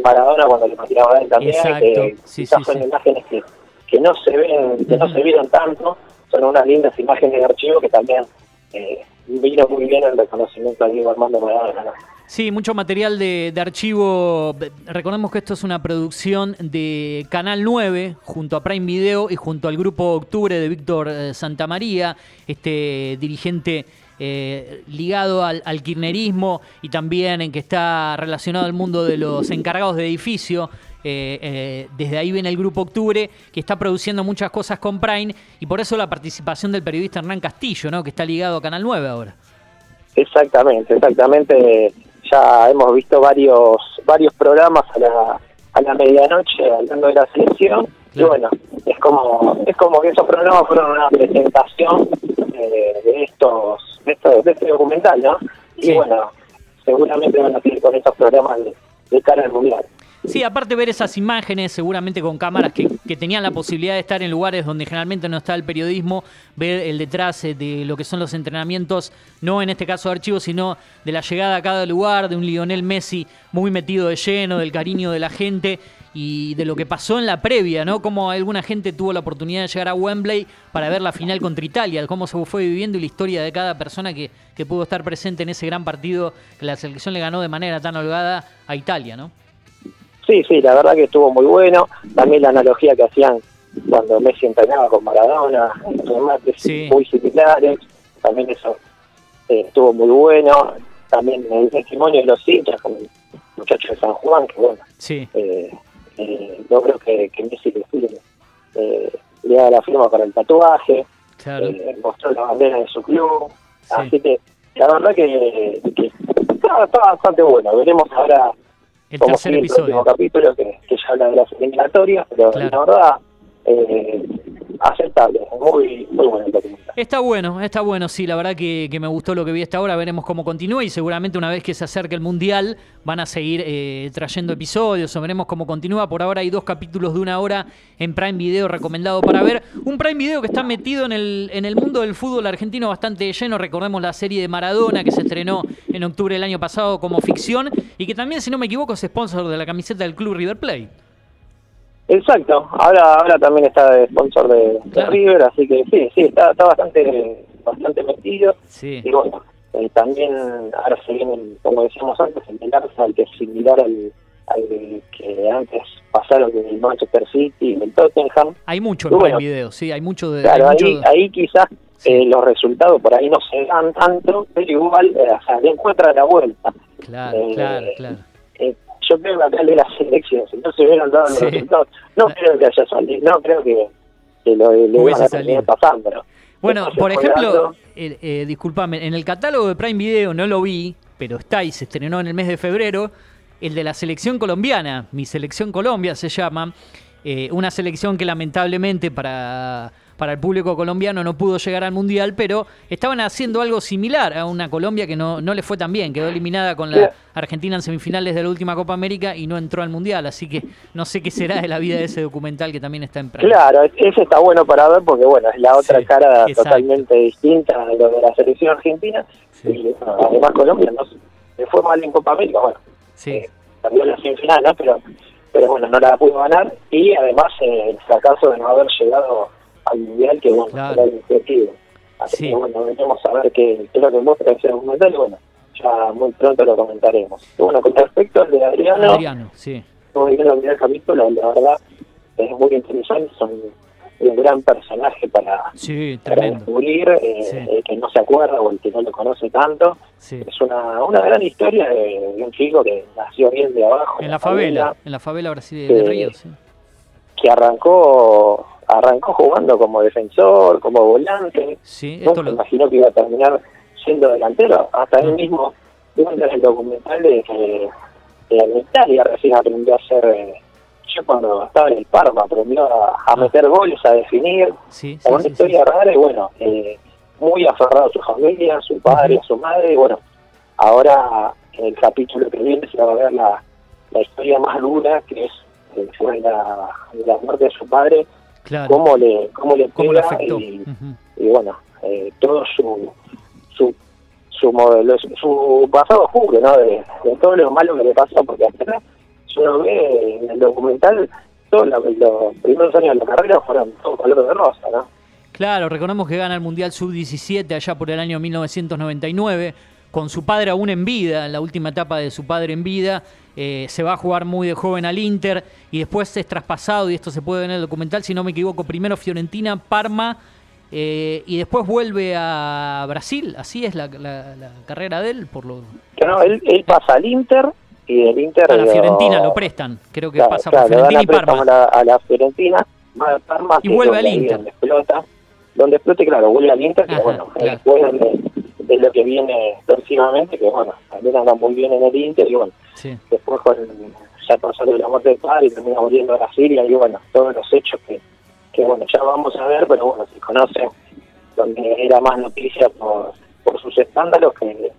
Maradona cuando le patinaba a él también, que quizás son imágenes que, que no se ven, que no se vieron tanto, son unas lindas imágenes de archivo que también eh, vino muy bien el reconocimiento a Diego Armando Maradona. ¿no? Sí, mucho material de, de archivo. Recordemos que esto es una producción de Canal 9 junto a Prime Video y junto al grupo Octubre de Víctor eh, Santamaría, este dirigente eh, ligado al, al kirchnerismo y también en que está relacionado al mundo de los encargados de edificio. Eh, eh, desde ahí viene el grupo Octubre, que está produciendo muchas cosas con Prime y por eso la participación del periodista Hernán Castillo, ¿no? que está ligado a Canal 9 ahora. Exactamente, exactamente. Ya hemos visto varios varios programas a la, a la medianoche hablando de la selección. Y bueno, es como es como que esos programas fueron una presentación eh, de estos de, estos, de este documental, ¿no? Y bueno, seguramente van a seguir con estos programas de, de cara al mundial. Sí, aparte ver esas imágenes, seguramente con cámaras que, que tenían la posibilidad de estar en lugares donde generalmente no está el periodismo, ver el detrás eh, de lo que son los entrenamientos, no en este caso de archivos, sino de la llegada a cada lugar, de un Lionel Messi muy metido de lleno, del cariño de la gente y de lo que pasó en la previa, ¿no? Cómo alguna gente tuvo la oportunidad de llegar a Wembley para ver la final contra Italia, cómo se fue viviendo y la historia de cada persona que, que pudo estar presente en ese gran partido que la selección le ganó de manera tan holgada a Italia, ¿no? Sí, sí, la verdad que estuvo muy bueno. También la analogía que hacían cuando Messi entrenaba con Maradona, remates muy similares. También eso eh, estuvo muy bueno. También el testimonio de los hinchas, con el muchacho de San Juan, que bueno, Sí. eh, eh, logro que, que Messi le, firme, eh, le haga la firma para el tatuaje, Claro. mostró la bandera de su club. Así que la verdad que, que está, está bastante bueno. Veremos ahora El cómo tercer sigue el episodio. próximo capítulo que, que ya habla de las eliminatorias, pero la verdad, eh, aceptable, muy, muy documental. Está bueno, está bueno, sí, la verdad que, que me gustó lo que vi hasta ahora, veremos cómo continúa y seguramente una vez que se acerque el Mundial van a seguir eh, trayendo episodios o veremos cómo continúa. Por ahora hay dos capítulos de una hora en Prime Video recomendado para ver. Un Prime Video que está metido en el, en el mundo del fútbol argentino bastante lleno, recordemos la serie de Maradona que se estrenó en octubre del año pasado como ficción y que también, si no me equivoco, es sponsor de la camiseta del club River Plate. Exacto, ahora ahora también está de sponsor de, de River, así que sí, sí, está, está bastante bastante metido. Sí. Y bueno, eh, también ahora se viene, como decíamos antes, el Arsenal, que es similar al, al que antes pasaron en el Manchester City y el Tottenham. Hay mucho en bueno, Prime Video, sí, hay mucho de... Claro, hay mucho ahí, de- ahí quizás eh, los resultados por ahí no se dan tanto, pero igual eh, o sea, le encuentra la vuelta. Claro, Eh, claro, claro. Yo creo que acá de las elecciones, no se hubieran dado los Sí. resultados, no creo que haya salido, no creo que, que lo iban Hubiese terminar pasando. ¿no? Bueno, por ejemplo, eh, eh, discúlpame, en el catálogo de Prime Video no lo vi, pero está y se estrenó en el mes de febrero, el de la selección colombiana, mi selección Colombia se llama, eh, una selección que lamentablemente para, para el público colombiano no pudo llegar al Mundial, pero estaban haciendo algo similar a una Colombia que no, no le fue tan bien, quedó eliminada con la Sí. Argentina en semifinales de la última Copa América y no entró al Mundial, así que no sé qué será de la vida de ese documental que también está en Prime. Claro, es- ese está bueno para ver porque, bueno, es la otra cara exacto. totalmente distinta de lo de la selección argentina. Y bueno, además Colombia no se- le fue mal en Copa América, bueno, Sí. también la semifinal, ¿no? Pero, pero bueno, no la pudo ganar y además eh, el fracaso de no haber llegado al Mundial, que bueno, era el objetivo. Así que bueno, veremos a ver qué, qué es lo que muestra ese documental y bueno, ya muy pronto lo comentaremos. Y bueno, con respecto al de Adriano, Adriano, sí. muy bien el primer capítulo, la verdad es muy interesante, son un gran personaje para, Sí, para tremendo. descubrir, eh, el que no se acuerda o el que no lo conoce tanto. Sí. Es una, una gran historia de, de un chico que nació bien de abajo. En la favela, en la favela brasileña de Sí. Río, sí. Que arrancó arrancó jugando como defensor, como volante. Sí, Nunca esto lo- imaginó que iba a terminar siendo delantero. Hasta él mismo, en el documental de que en Italia recién aprendió a hacer... eh, yo cuando estaba en el Parma aprendió a, a meter goles, a definir. Sí, Es una historia rara y bueno, eh, muy aferrado a su familia, a su padre, a su madre. Y bueno, ahora en el capítulo que viene se va a ver la, la historia más dura, que es eh, la, la muerte de su padre, Claro. cómo le, cómo le ¿Cómo le pega afectó? y, y bueno, eh, todo su, su su modelo, su, pasado oscuro, ¿no? De, de todo lo malo que le pasó, porque si uno ve en el documental, todos los, los primeros años de la carrera fueron todos color de rosa, ¿no? Claro, recordemos que gana el Mundial Sub-17 allá por el año 1999, con su padre aún en vida, en la última etapa de su padre en vida. Eh, se va a jugar muy de joven al Inter y después es traspasado, y esto se puede ver en el documental, si no me equivoco, primero Fiorentina, Parma, eh, y después vuelve a Brasil. Así es la, la- la carrera de él, por lo... Que no, él, él pasa al Inter y del Inter A la Fiorentina lo prestan, creo que Claro, pasa claro, por Fiorentina y Parma. A la, a la Fiorentina, va a Parma, Y vuelve al Inter. Donde explota, donde explote, claro, vuelve al Inter, que bueno, claro. después de, lo que viene próximamente, que bueno, también anda muy bien en el Inter, y bueno, Sí. después con ya pasó de la muerte del padre y termina volviendo a Brasil, y ahí bueno, todos los hechos que, que bueno, ya vamos a ver, pero bueno, se conoce donde era más noticia por, por sus escándalos que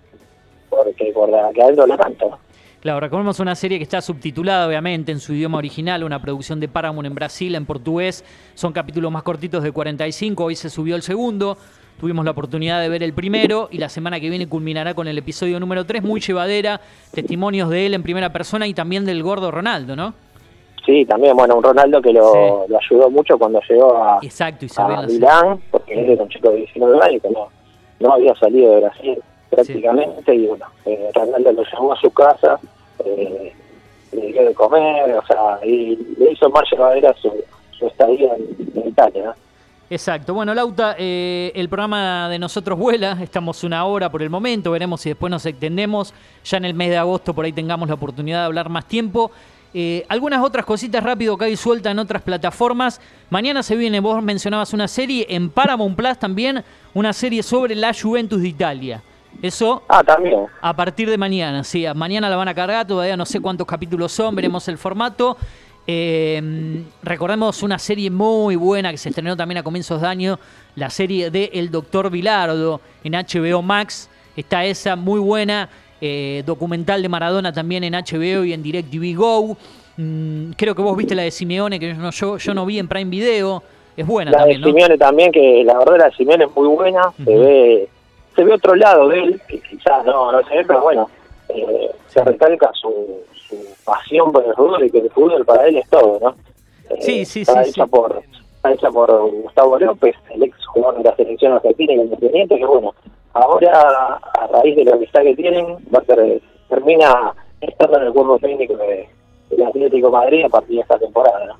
porque por la que a él no tanto. Claro, recordemos una serie que está subtitulada, obviamente, en su idioma original, una producción de Paramount en Brasil, en portugués. Son capítulos más cortitos de 45, hoy se subió el segundo. Tuvimos la oportunidad de ver el primero y la semana que viene culminará con el episodio número 3, muy llevadera, testimonios de él en primera persona y también del gordo Ronaldo, ¿no? Sí, también, bueno, un Ronaldo que lo, lo ayudó mucho cuando llegó a, Exacto, a Milán, porque él era un chico de 19 años que no, no había salido de Brasil prácticamente, y bueno, eh, Ronaldo lo llamó a su casa, eh, le dio de comer, o sea, y le hizo más llevadera su, su estadía en, en Italia, ¿no? Exacto. Bueno, Lauta, eh, el programa de nosotros vuela, estamos una hora por el momento, veremos si después nos extendemos, ya en el mes de agosto por ahí tengamos la oportunidad de hablar más tiempo. Eh, algunas otras cositas rápido que hay suelta en otras plataformas. Mañana se viene, vos mencionabas una serie en Paramount Plus también, una serie sobre la Juventus de Italia. Eso Ah, también. a partir de mañana, sí, mañana la van a cargar, todavía no sé cuántos capítulos son, veremos el formato. Eh, recordemos una serie muy buena que se estrenó también a comienzos de año, la serie de El Doctor Vilardo en HBO Max. Está esa muy buena, eh, documental de Maradona también en HBO y en DirecTV Go. Mm, creo que vos viste la de Simeone, que yo no, yo, yo no vi en Prime Video. Es buena La también, de ¿no? Simeone también, que la verdad la de Simeone es muy buena, se ve se ve otro lado de él, que quizás no, no se ve, pero bueno, eh, se recalca su, su pasión por el fútbol y que el fútbol para él es todo, ¿no? Eh, Sí, sí, está sí, hecha sí. por está hecha por Gustavo López, el ex jugador de la selección argentina y independiente, que bueno, ahora a raíz de la amistad que tienen, va a ser, termina estando en el cuerpo técnico de, del Atlético de Madrid a partir de esta temporada, ¿no?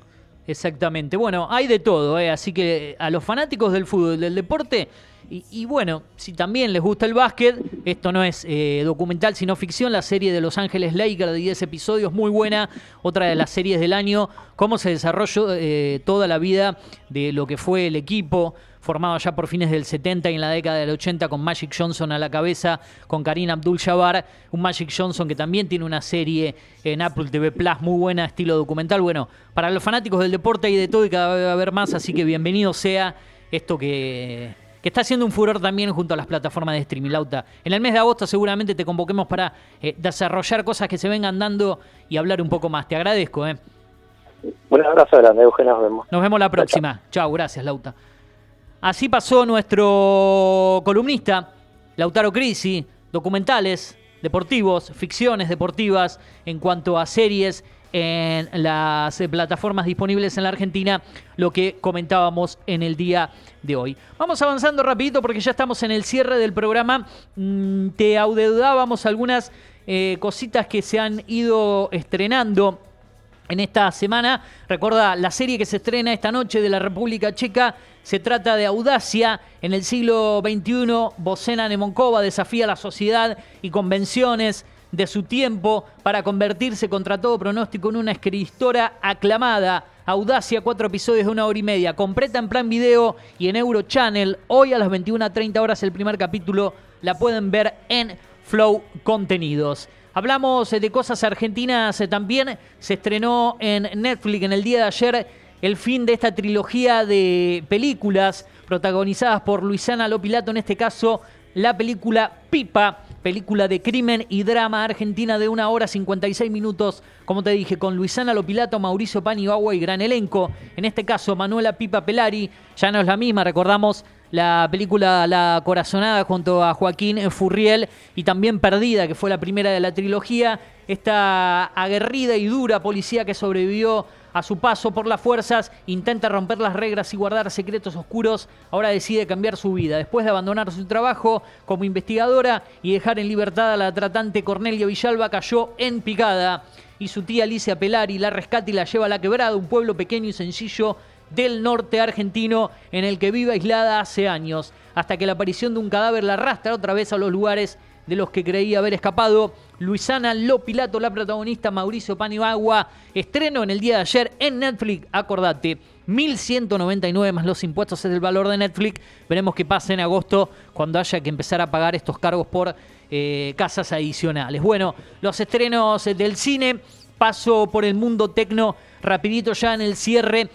Exactamente. Bueno, hay de todo, ¿eh? así que a los fanáticos del fútbol, del deporte, y, y bueno, si también les gusta el básquet, esto no es eh, documental sino ficción, la serie de Los Ángeles Lakers de 10 episodios, muy buena, otra de las series del año, cómo se desarrolló eh, toda la vida de lo que fue el equipo, formado ya por fines del 70 y en la década del 80 con Magic Johnson a la cabeza, con Karim Abdul-Jabbar, un Magic Johnson que también tiene una serie en Apple TV Plus muy buena, estilo documental. Bueno, para los fanáticos del deporte hay de todo y cada vez va a haber más, así que bienvenido sea esto que, que está haciendo un furor también junto a las plataformas de streaming. Lauta, en el mes de agosto seguramente te convoquemos para eh, desarrollar cosas que se vengan dando y hablar un poco más. Te agradezco, ¿eh? Un abrazo grande, Eugenio, nos vemos. Nos vemos la próxima. Chao, gracias, Lauta. Así pasó nuestro columnista, Lautaro Crisi, documentales deportivos, ficciones deportivas en cuanto a series en las eh, plataformas disponibles en la Argentina, lo que comentábamos en el día de hoy. Vamos avanzando rapidito porque ya estamos en el cierre del programa. Mm, te audeudábamos algunas eh, cositas que se han ido estrenando en esta semana. Recuerda la serie que se estrena esta noche de la República Checa. Se trata de Audacia. En el siglo XXI, Bocena Nemonkova desafía la sociedad y convenciones de su tiempo para convertirse contra todo pronóstico en una escritora aclamada. Audacia, cuatro episodios de una hora y media. Completa en plan video y en Eurochannel. Hoy a las 21.30 horas el primer capítulo. La pueden ver en Flow Contenidos. Hablamos eh, de cosas argentinas eh, también. Se estrenó en Netflix en el día de ayer el fin de esta trilogía de películas protagonizadas por Luisana Lopilato, en este caso la película Pipa, película de crimen y drama argentina de una hora 56 minutos, como te dije, con Luisana Lopilato, Mauricio Panibagua y gran elenco. En este caso, Manuela Pipa Pelari, ya no es la misma, recordamos la película La Corazonada junto a Joaquín Furriel y también Perdida, que fue la primera de la trilogía. Esta aguerrida y dura policía que sobrevivió a su paso por las fuerzas, intenta romper las reglas y guardar secretos oscuros, ahora decide cambiar su vida. Después de abandonar su trabajo como investigadora y dejar en libertad a la tratante Cornelia Villalba, cayó en picada. Y su tía Alicia Pelari la rescata y la lleva a La Quebrada, un pueblo pequeño y sencillo del norte argentino en el que vive aislada hace años, hasta que la aparición de un cadáver la arrastra otra vez a los lugares de los que creía haber escapado. Luisana Lopilato, la protagonista, Mauricio Panibagua, estreno en el día de ayer en Netflix, acordate, 1.199 más los impuestos es el valor de Netflix. Veremos qué pasa en agosto cuando haya que empezar a pagar estos cargos por eh, casas adicionales. Bueno, los estrenos del cine, paso por el mundo tecno, rapidito ya en el cierre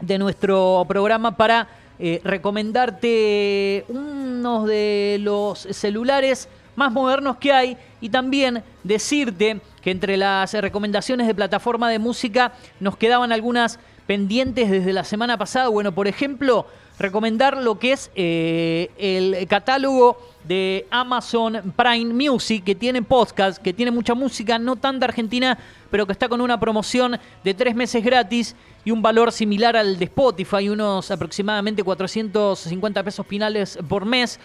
de nuestro programa para eh, recomendarte unos de los celulares más modernos que hay y también decirte que entre las recomendaciones de plataforma de música nos quedaban algunas pendientes desde la semana pasada. Bueno, por ejemplo, recomendar lo que es eh, el catálogo de Amazon Prime Music, que tiene podcast, que tiene mucha música, no tanta argentina, pero que está con una promoción de tres meses gratis y un valor similar al de Spotify, unos aproximadamente 450 pesos finales por mes.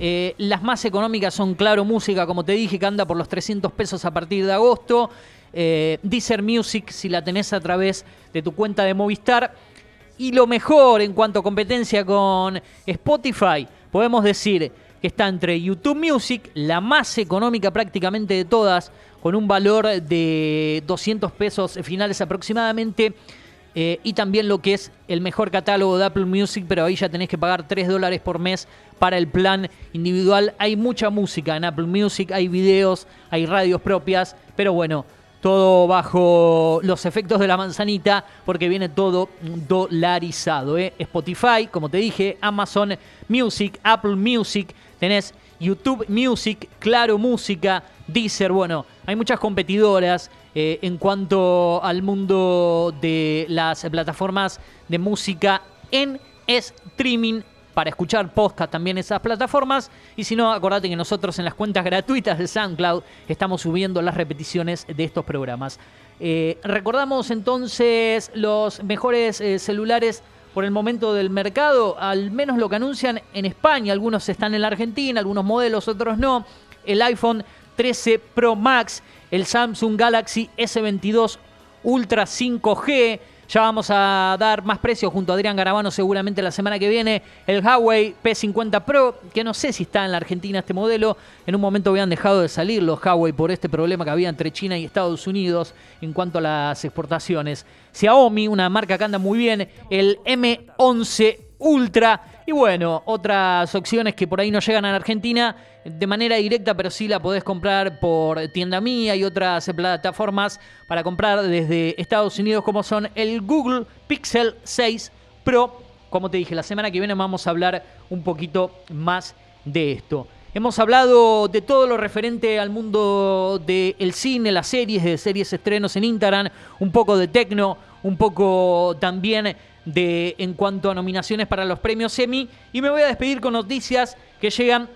Eh, las más económicas son Claro Música, como te dije, que anda por los 300 pesos a partir de agosto. Eh, Deezer Music, si la tenés a través de tu cuenta de Movistar. Y lo mejor en cuanto a competencia con Spotify, podemos decir que está entre YouTube Music, la más económica prácticamente de todas, con un valor de 200 pesos finales aproximadamente. Eh, y también lo que es el mejor catálogo de Apple Music, pero ahí ya tenés que pagar 3 dólares por mes para el plan individual. Hay mucha música en Apple Music, hay videos, hay radios propias, pero bueno, todo bajo los efectos de la manzanita, porque viene todo dolarizado. ¿eh? Spotify, como te dije, Amazon Music, Apple Music, tenés YouTube Music, Claro Música, Deezer, bueno, hay muchas competidoras eh, en cuanto al mundo de las plataformas de música en streaming para escuchar podcast también esas plataformas. Y si no, acordate que nosotros en las cuentas gratuitas de SoundCloud estamos subiendo las repeticiones de estos programas. Eh, recordamos entonces los mejores eh, celulares por el momento del mercado, al menos lo que anuncian en España. Algunos están en la Argentina, algunos modelos, otros no. El iPhone 13 Pro Max, el Samsung Galaxy S22 Ultra 5G. Ya vamos a dar más precios junto a Adrián Garabano seguramente la semana que viene. El Huawei P50 Pro, que no sé si está en la Argentina este modelo. En un momento habían dejado de salir los Huawei por este problema que había entre China y Estados Unidos en cuanto a las exportaciones. Xiaomi, una marca que anda muy bien. El M11 Ultra. Y bueno, otras opciones que por ahí no llegan a la Argentina de manera directa, pero sí la podés comprar por tienda mía y otras plataformas para comprar desde Estados Unidos, como son el Google Pixel 6 Pro. Como te dije, la semana que viene vamos a hablar un poquito más de esto. Hemos hablado de todo lo referente al mundo del cine, las series, de series estrenos en Instagram, un poco de tecno, un poco también de en cuanto a nominaciones para los premios Emmy. Y me voy a despedir con noticias que llegan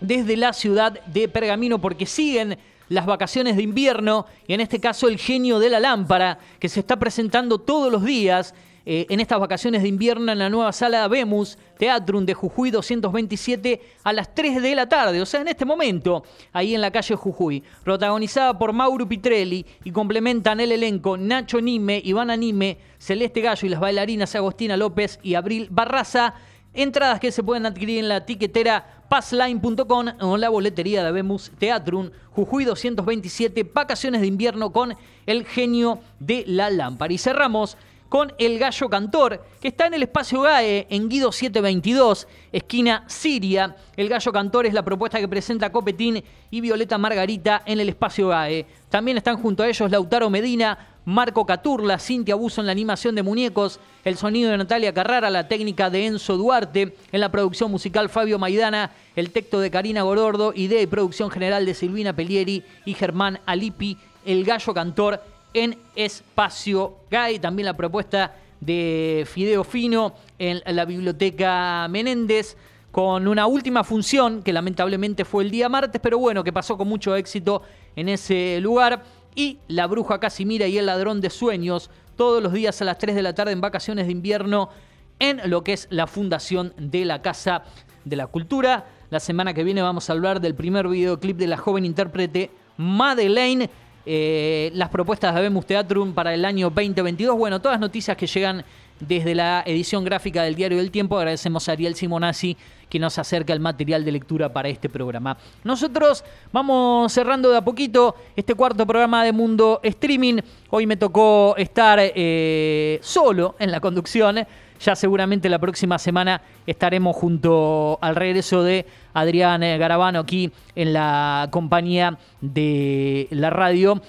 desde la ciudad de Pergamino porque siguen las vacaciones de invierno y en este caso el genio de la lámpara que se está presentando todos los días eh, en estas vacaciones de invierno en la nueva sala Vemos Teatrum de Jujuy 227 a las 3 de la tarde, o sea, en este momento, ahí en la calle Jujuy, protagonizada por Mauro Pitrelli y complementan el elenco Nacho Nime, Iván Anime, Celeste Gallo y las bailarinas Agostina López y Abril Barraza. Entradas que se pueden adquirir en la tiquetera passline.com o en la boletería de Vemos Teatrum Jujuy 227, vacaciones de invierno con el genio de la lámpara. Y cerramos con El Gallo Cantor, que está en el espacio GAE, en Guido 722, esquina Siria. El Gallo Cantor es la propuesta que presenta Copetín y Violeta Margarita en el espacio GAE. También están junto a ellos Lautaro Medina, Marco Caturla, Cintia Buso en la animación de muñecos, el sonido de Natalia Carrara, la técnica de Enzo Duarte, en la producción musical Fabio Maidana, el texto de Karina Gorordo, idea y producción general de Silvina Pelieri y Germán Alipi, El Gallo Cantor en Espacio Gay. También la propuesta de Fideo Fino en la Biblioteca Menéndez con una última función que lamentablemente fue el día martes, pero bueno, que pasó con mucho éxito en ese lugar. Y La Bruja Casimira y El Ladrón de Sueños, todos los días a las 3 de la tarde en vacaciones de invierno en lo que es la fundación de la Casa de la Cultura. La semana que viene vamos a hablar del primer videoclip de la joven intérprete Madeleine eh, las propuestas de Vemos Teatrum para el año 2022. Bueno, todas noticias que llegan desde la edición gráfica del Diario del Tiempo. Agradecemos a Ariel Simonazzi que nos acerca el material de lectura para este programa. Nosotros vamos cerrando de a poquito este cuarto programa de Mundo Streaming. Hoy me tocó estar eh, solo en la conducción. Ya seguramente la próxima semana estaremos junto al regreso de Adrián eh, Garabano aquí en la compañía de la radio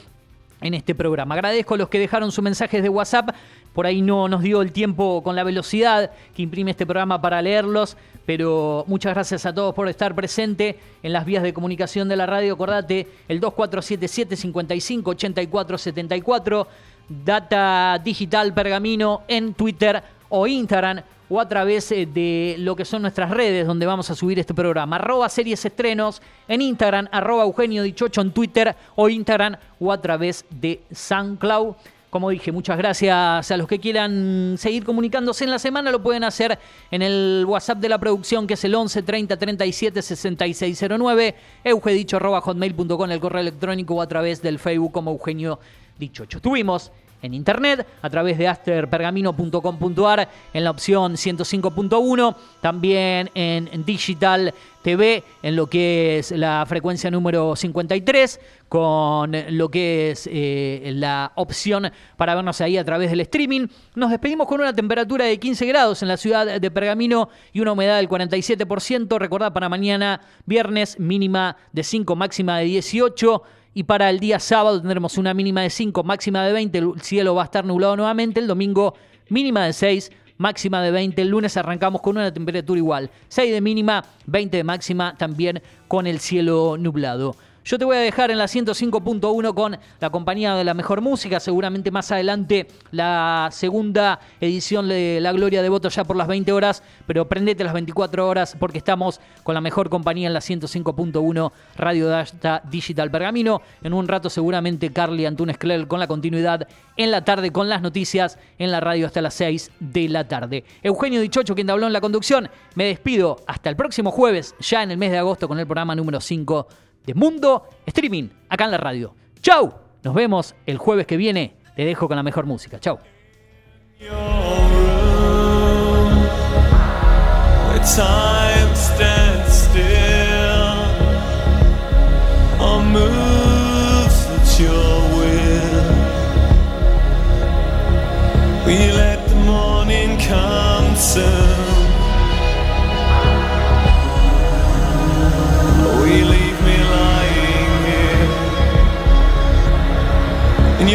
en este programa. Agradezco a los que dejaron sus mensajes de WhatsApp. Por ahí no nos dio el tiempo con la velocidad que imprime este programa para leerlos, pero muchas gracias a todos por estar presente en las vías de comunicación de la radio. Acordate, el 2477 55 84 74, Data Digital Pergamino en Twitter o Instagram o a través eh, de lo que son nuestras redes donde vamos a subir este programa. Arroba series estrenos en Instagram, arroba Eugenio Dichocho en Twitter o Instagram o a través de SoundCloud. Como dije, muchas gracias a los que quieran seguir comunicándose en la semana. Lo pueden hacer en el WhatsApp de la producción, que es el 11 30 37 6609, eugedicho.hotmail.com, el correo electrónico o a través del Facebook como Eugenio Dichocho. Tuvimos en internet a través de asterpergamino.com.ar en la opción 105.1, también en Digital TV en lo que es la frecuencia número 53, con lo que es eh, la opción para vernos ahí a través del streaming. Nos despedimos con una temperatura de 15 grados en la ciudad de Pergamino y una humedad del 47%. Recordad para mañana, viernes, mínima de 5, máxima de 18 Y para el día sábado tendremos una mínima de 5, máxima de 20. El cielo va a estar nublado nuevamente. El domingo mínima de 6, máxima de 20. El lunes arrancamos con una temperatura igual. 6 de mínima, 20 de máxima, también con el cielo nublado. Yo te voy a dejar en la 105.1 con la compañía de la mejor música. Seguramente más adelante la segunda edición de La Gloria de Voto ya por las 20 horas. Pero prendete las 24 horas porque estamos con la mejor compañía en la 105.1 Radio Data Digital Pergamino. En un rato seguramente Carly Antunes Clel con la continuidad en la tarde con las noticias en la radio hasta las 6 de la tarde. Eugenio Dichocho, quien te habló en la conducción. Me despido hasta el próximo jueves, ya en el mes de agosto con el programa número 5 de Mundo Streaming, acá en la radio. ¡Chau! Nos vemos el jueves que viene. Te dejo con la mejor música. ¡Chau! We let the morning come soon.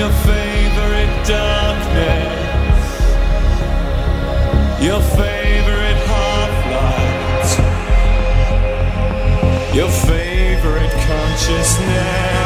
Your favorite darkness, your favorite half light, your favorite consciousness,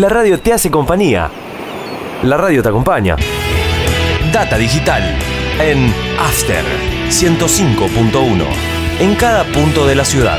La radio te hace compañía. La radio te acompaña. Data digital en After 105.1 en cada punto de la ciudad.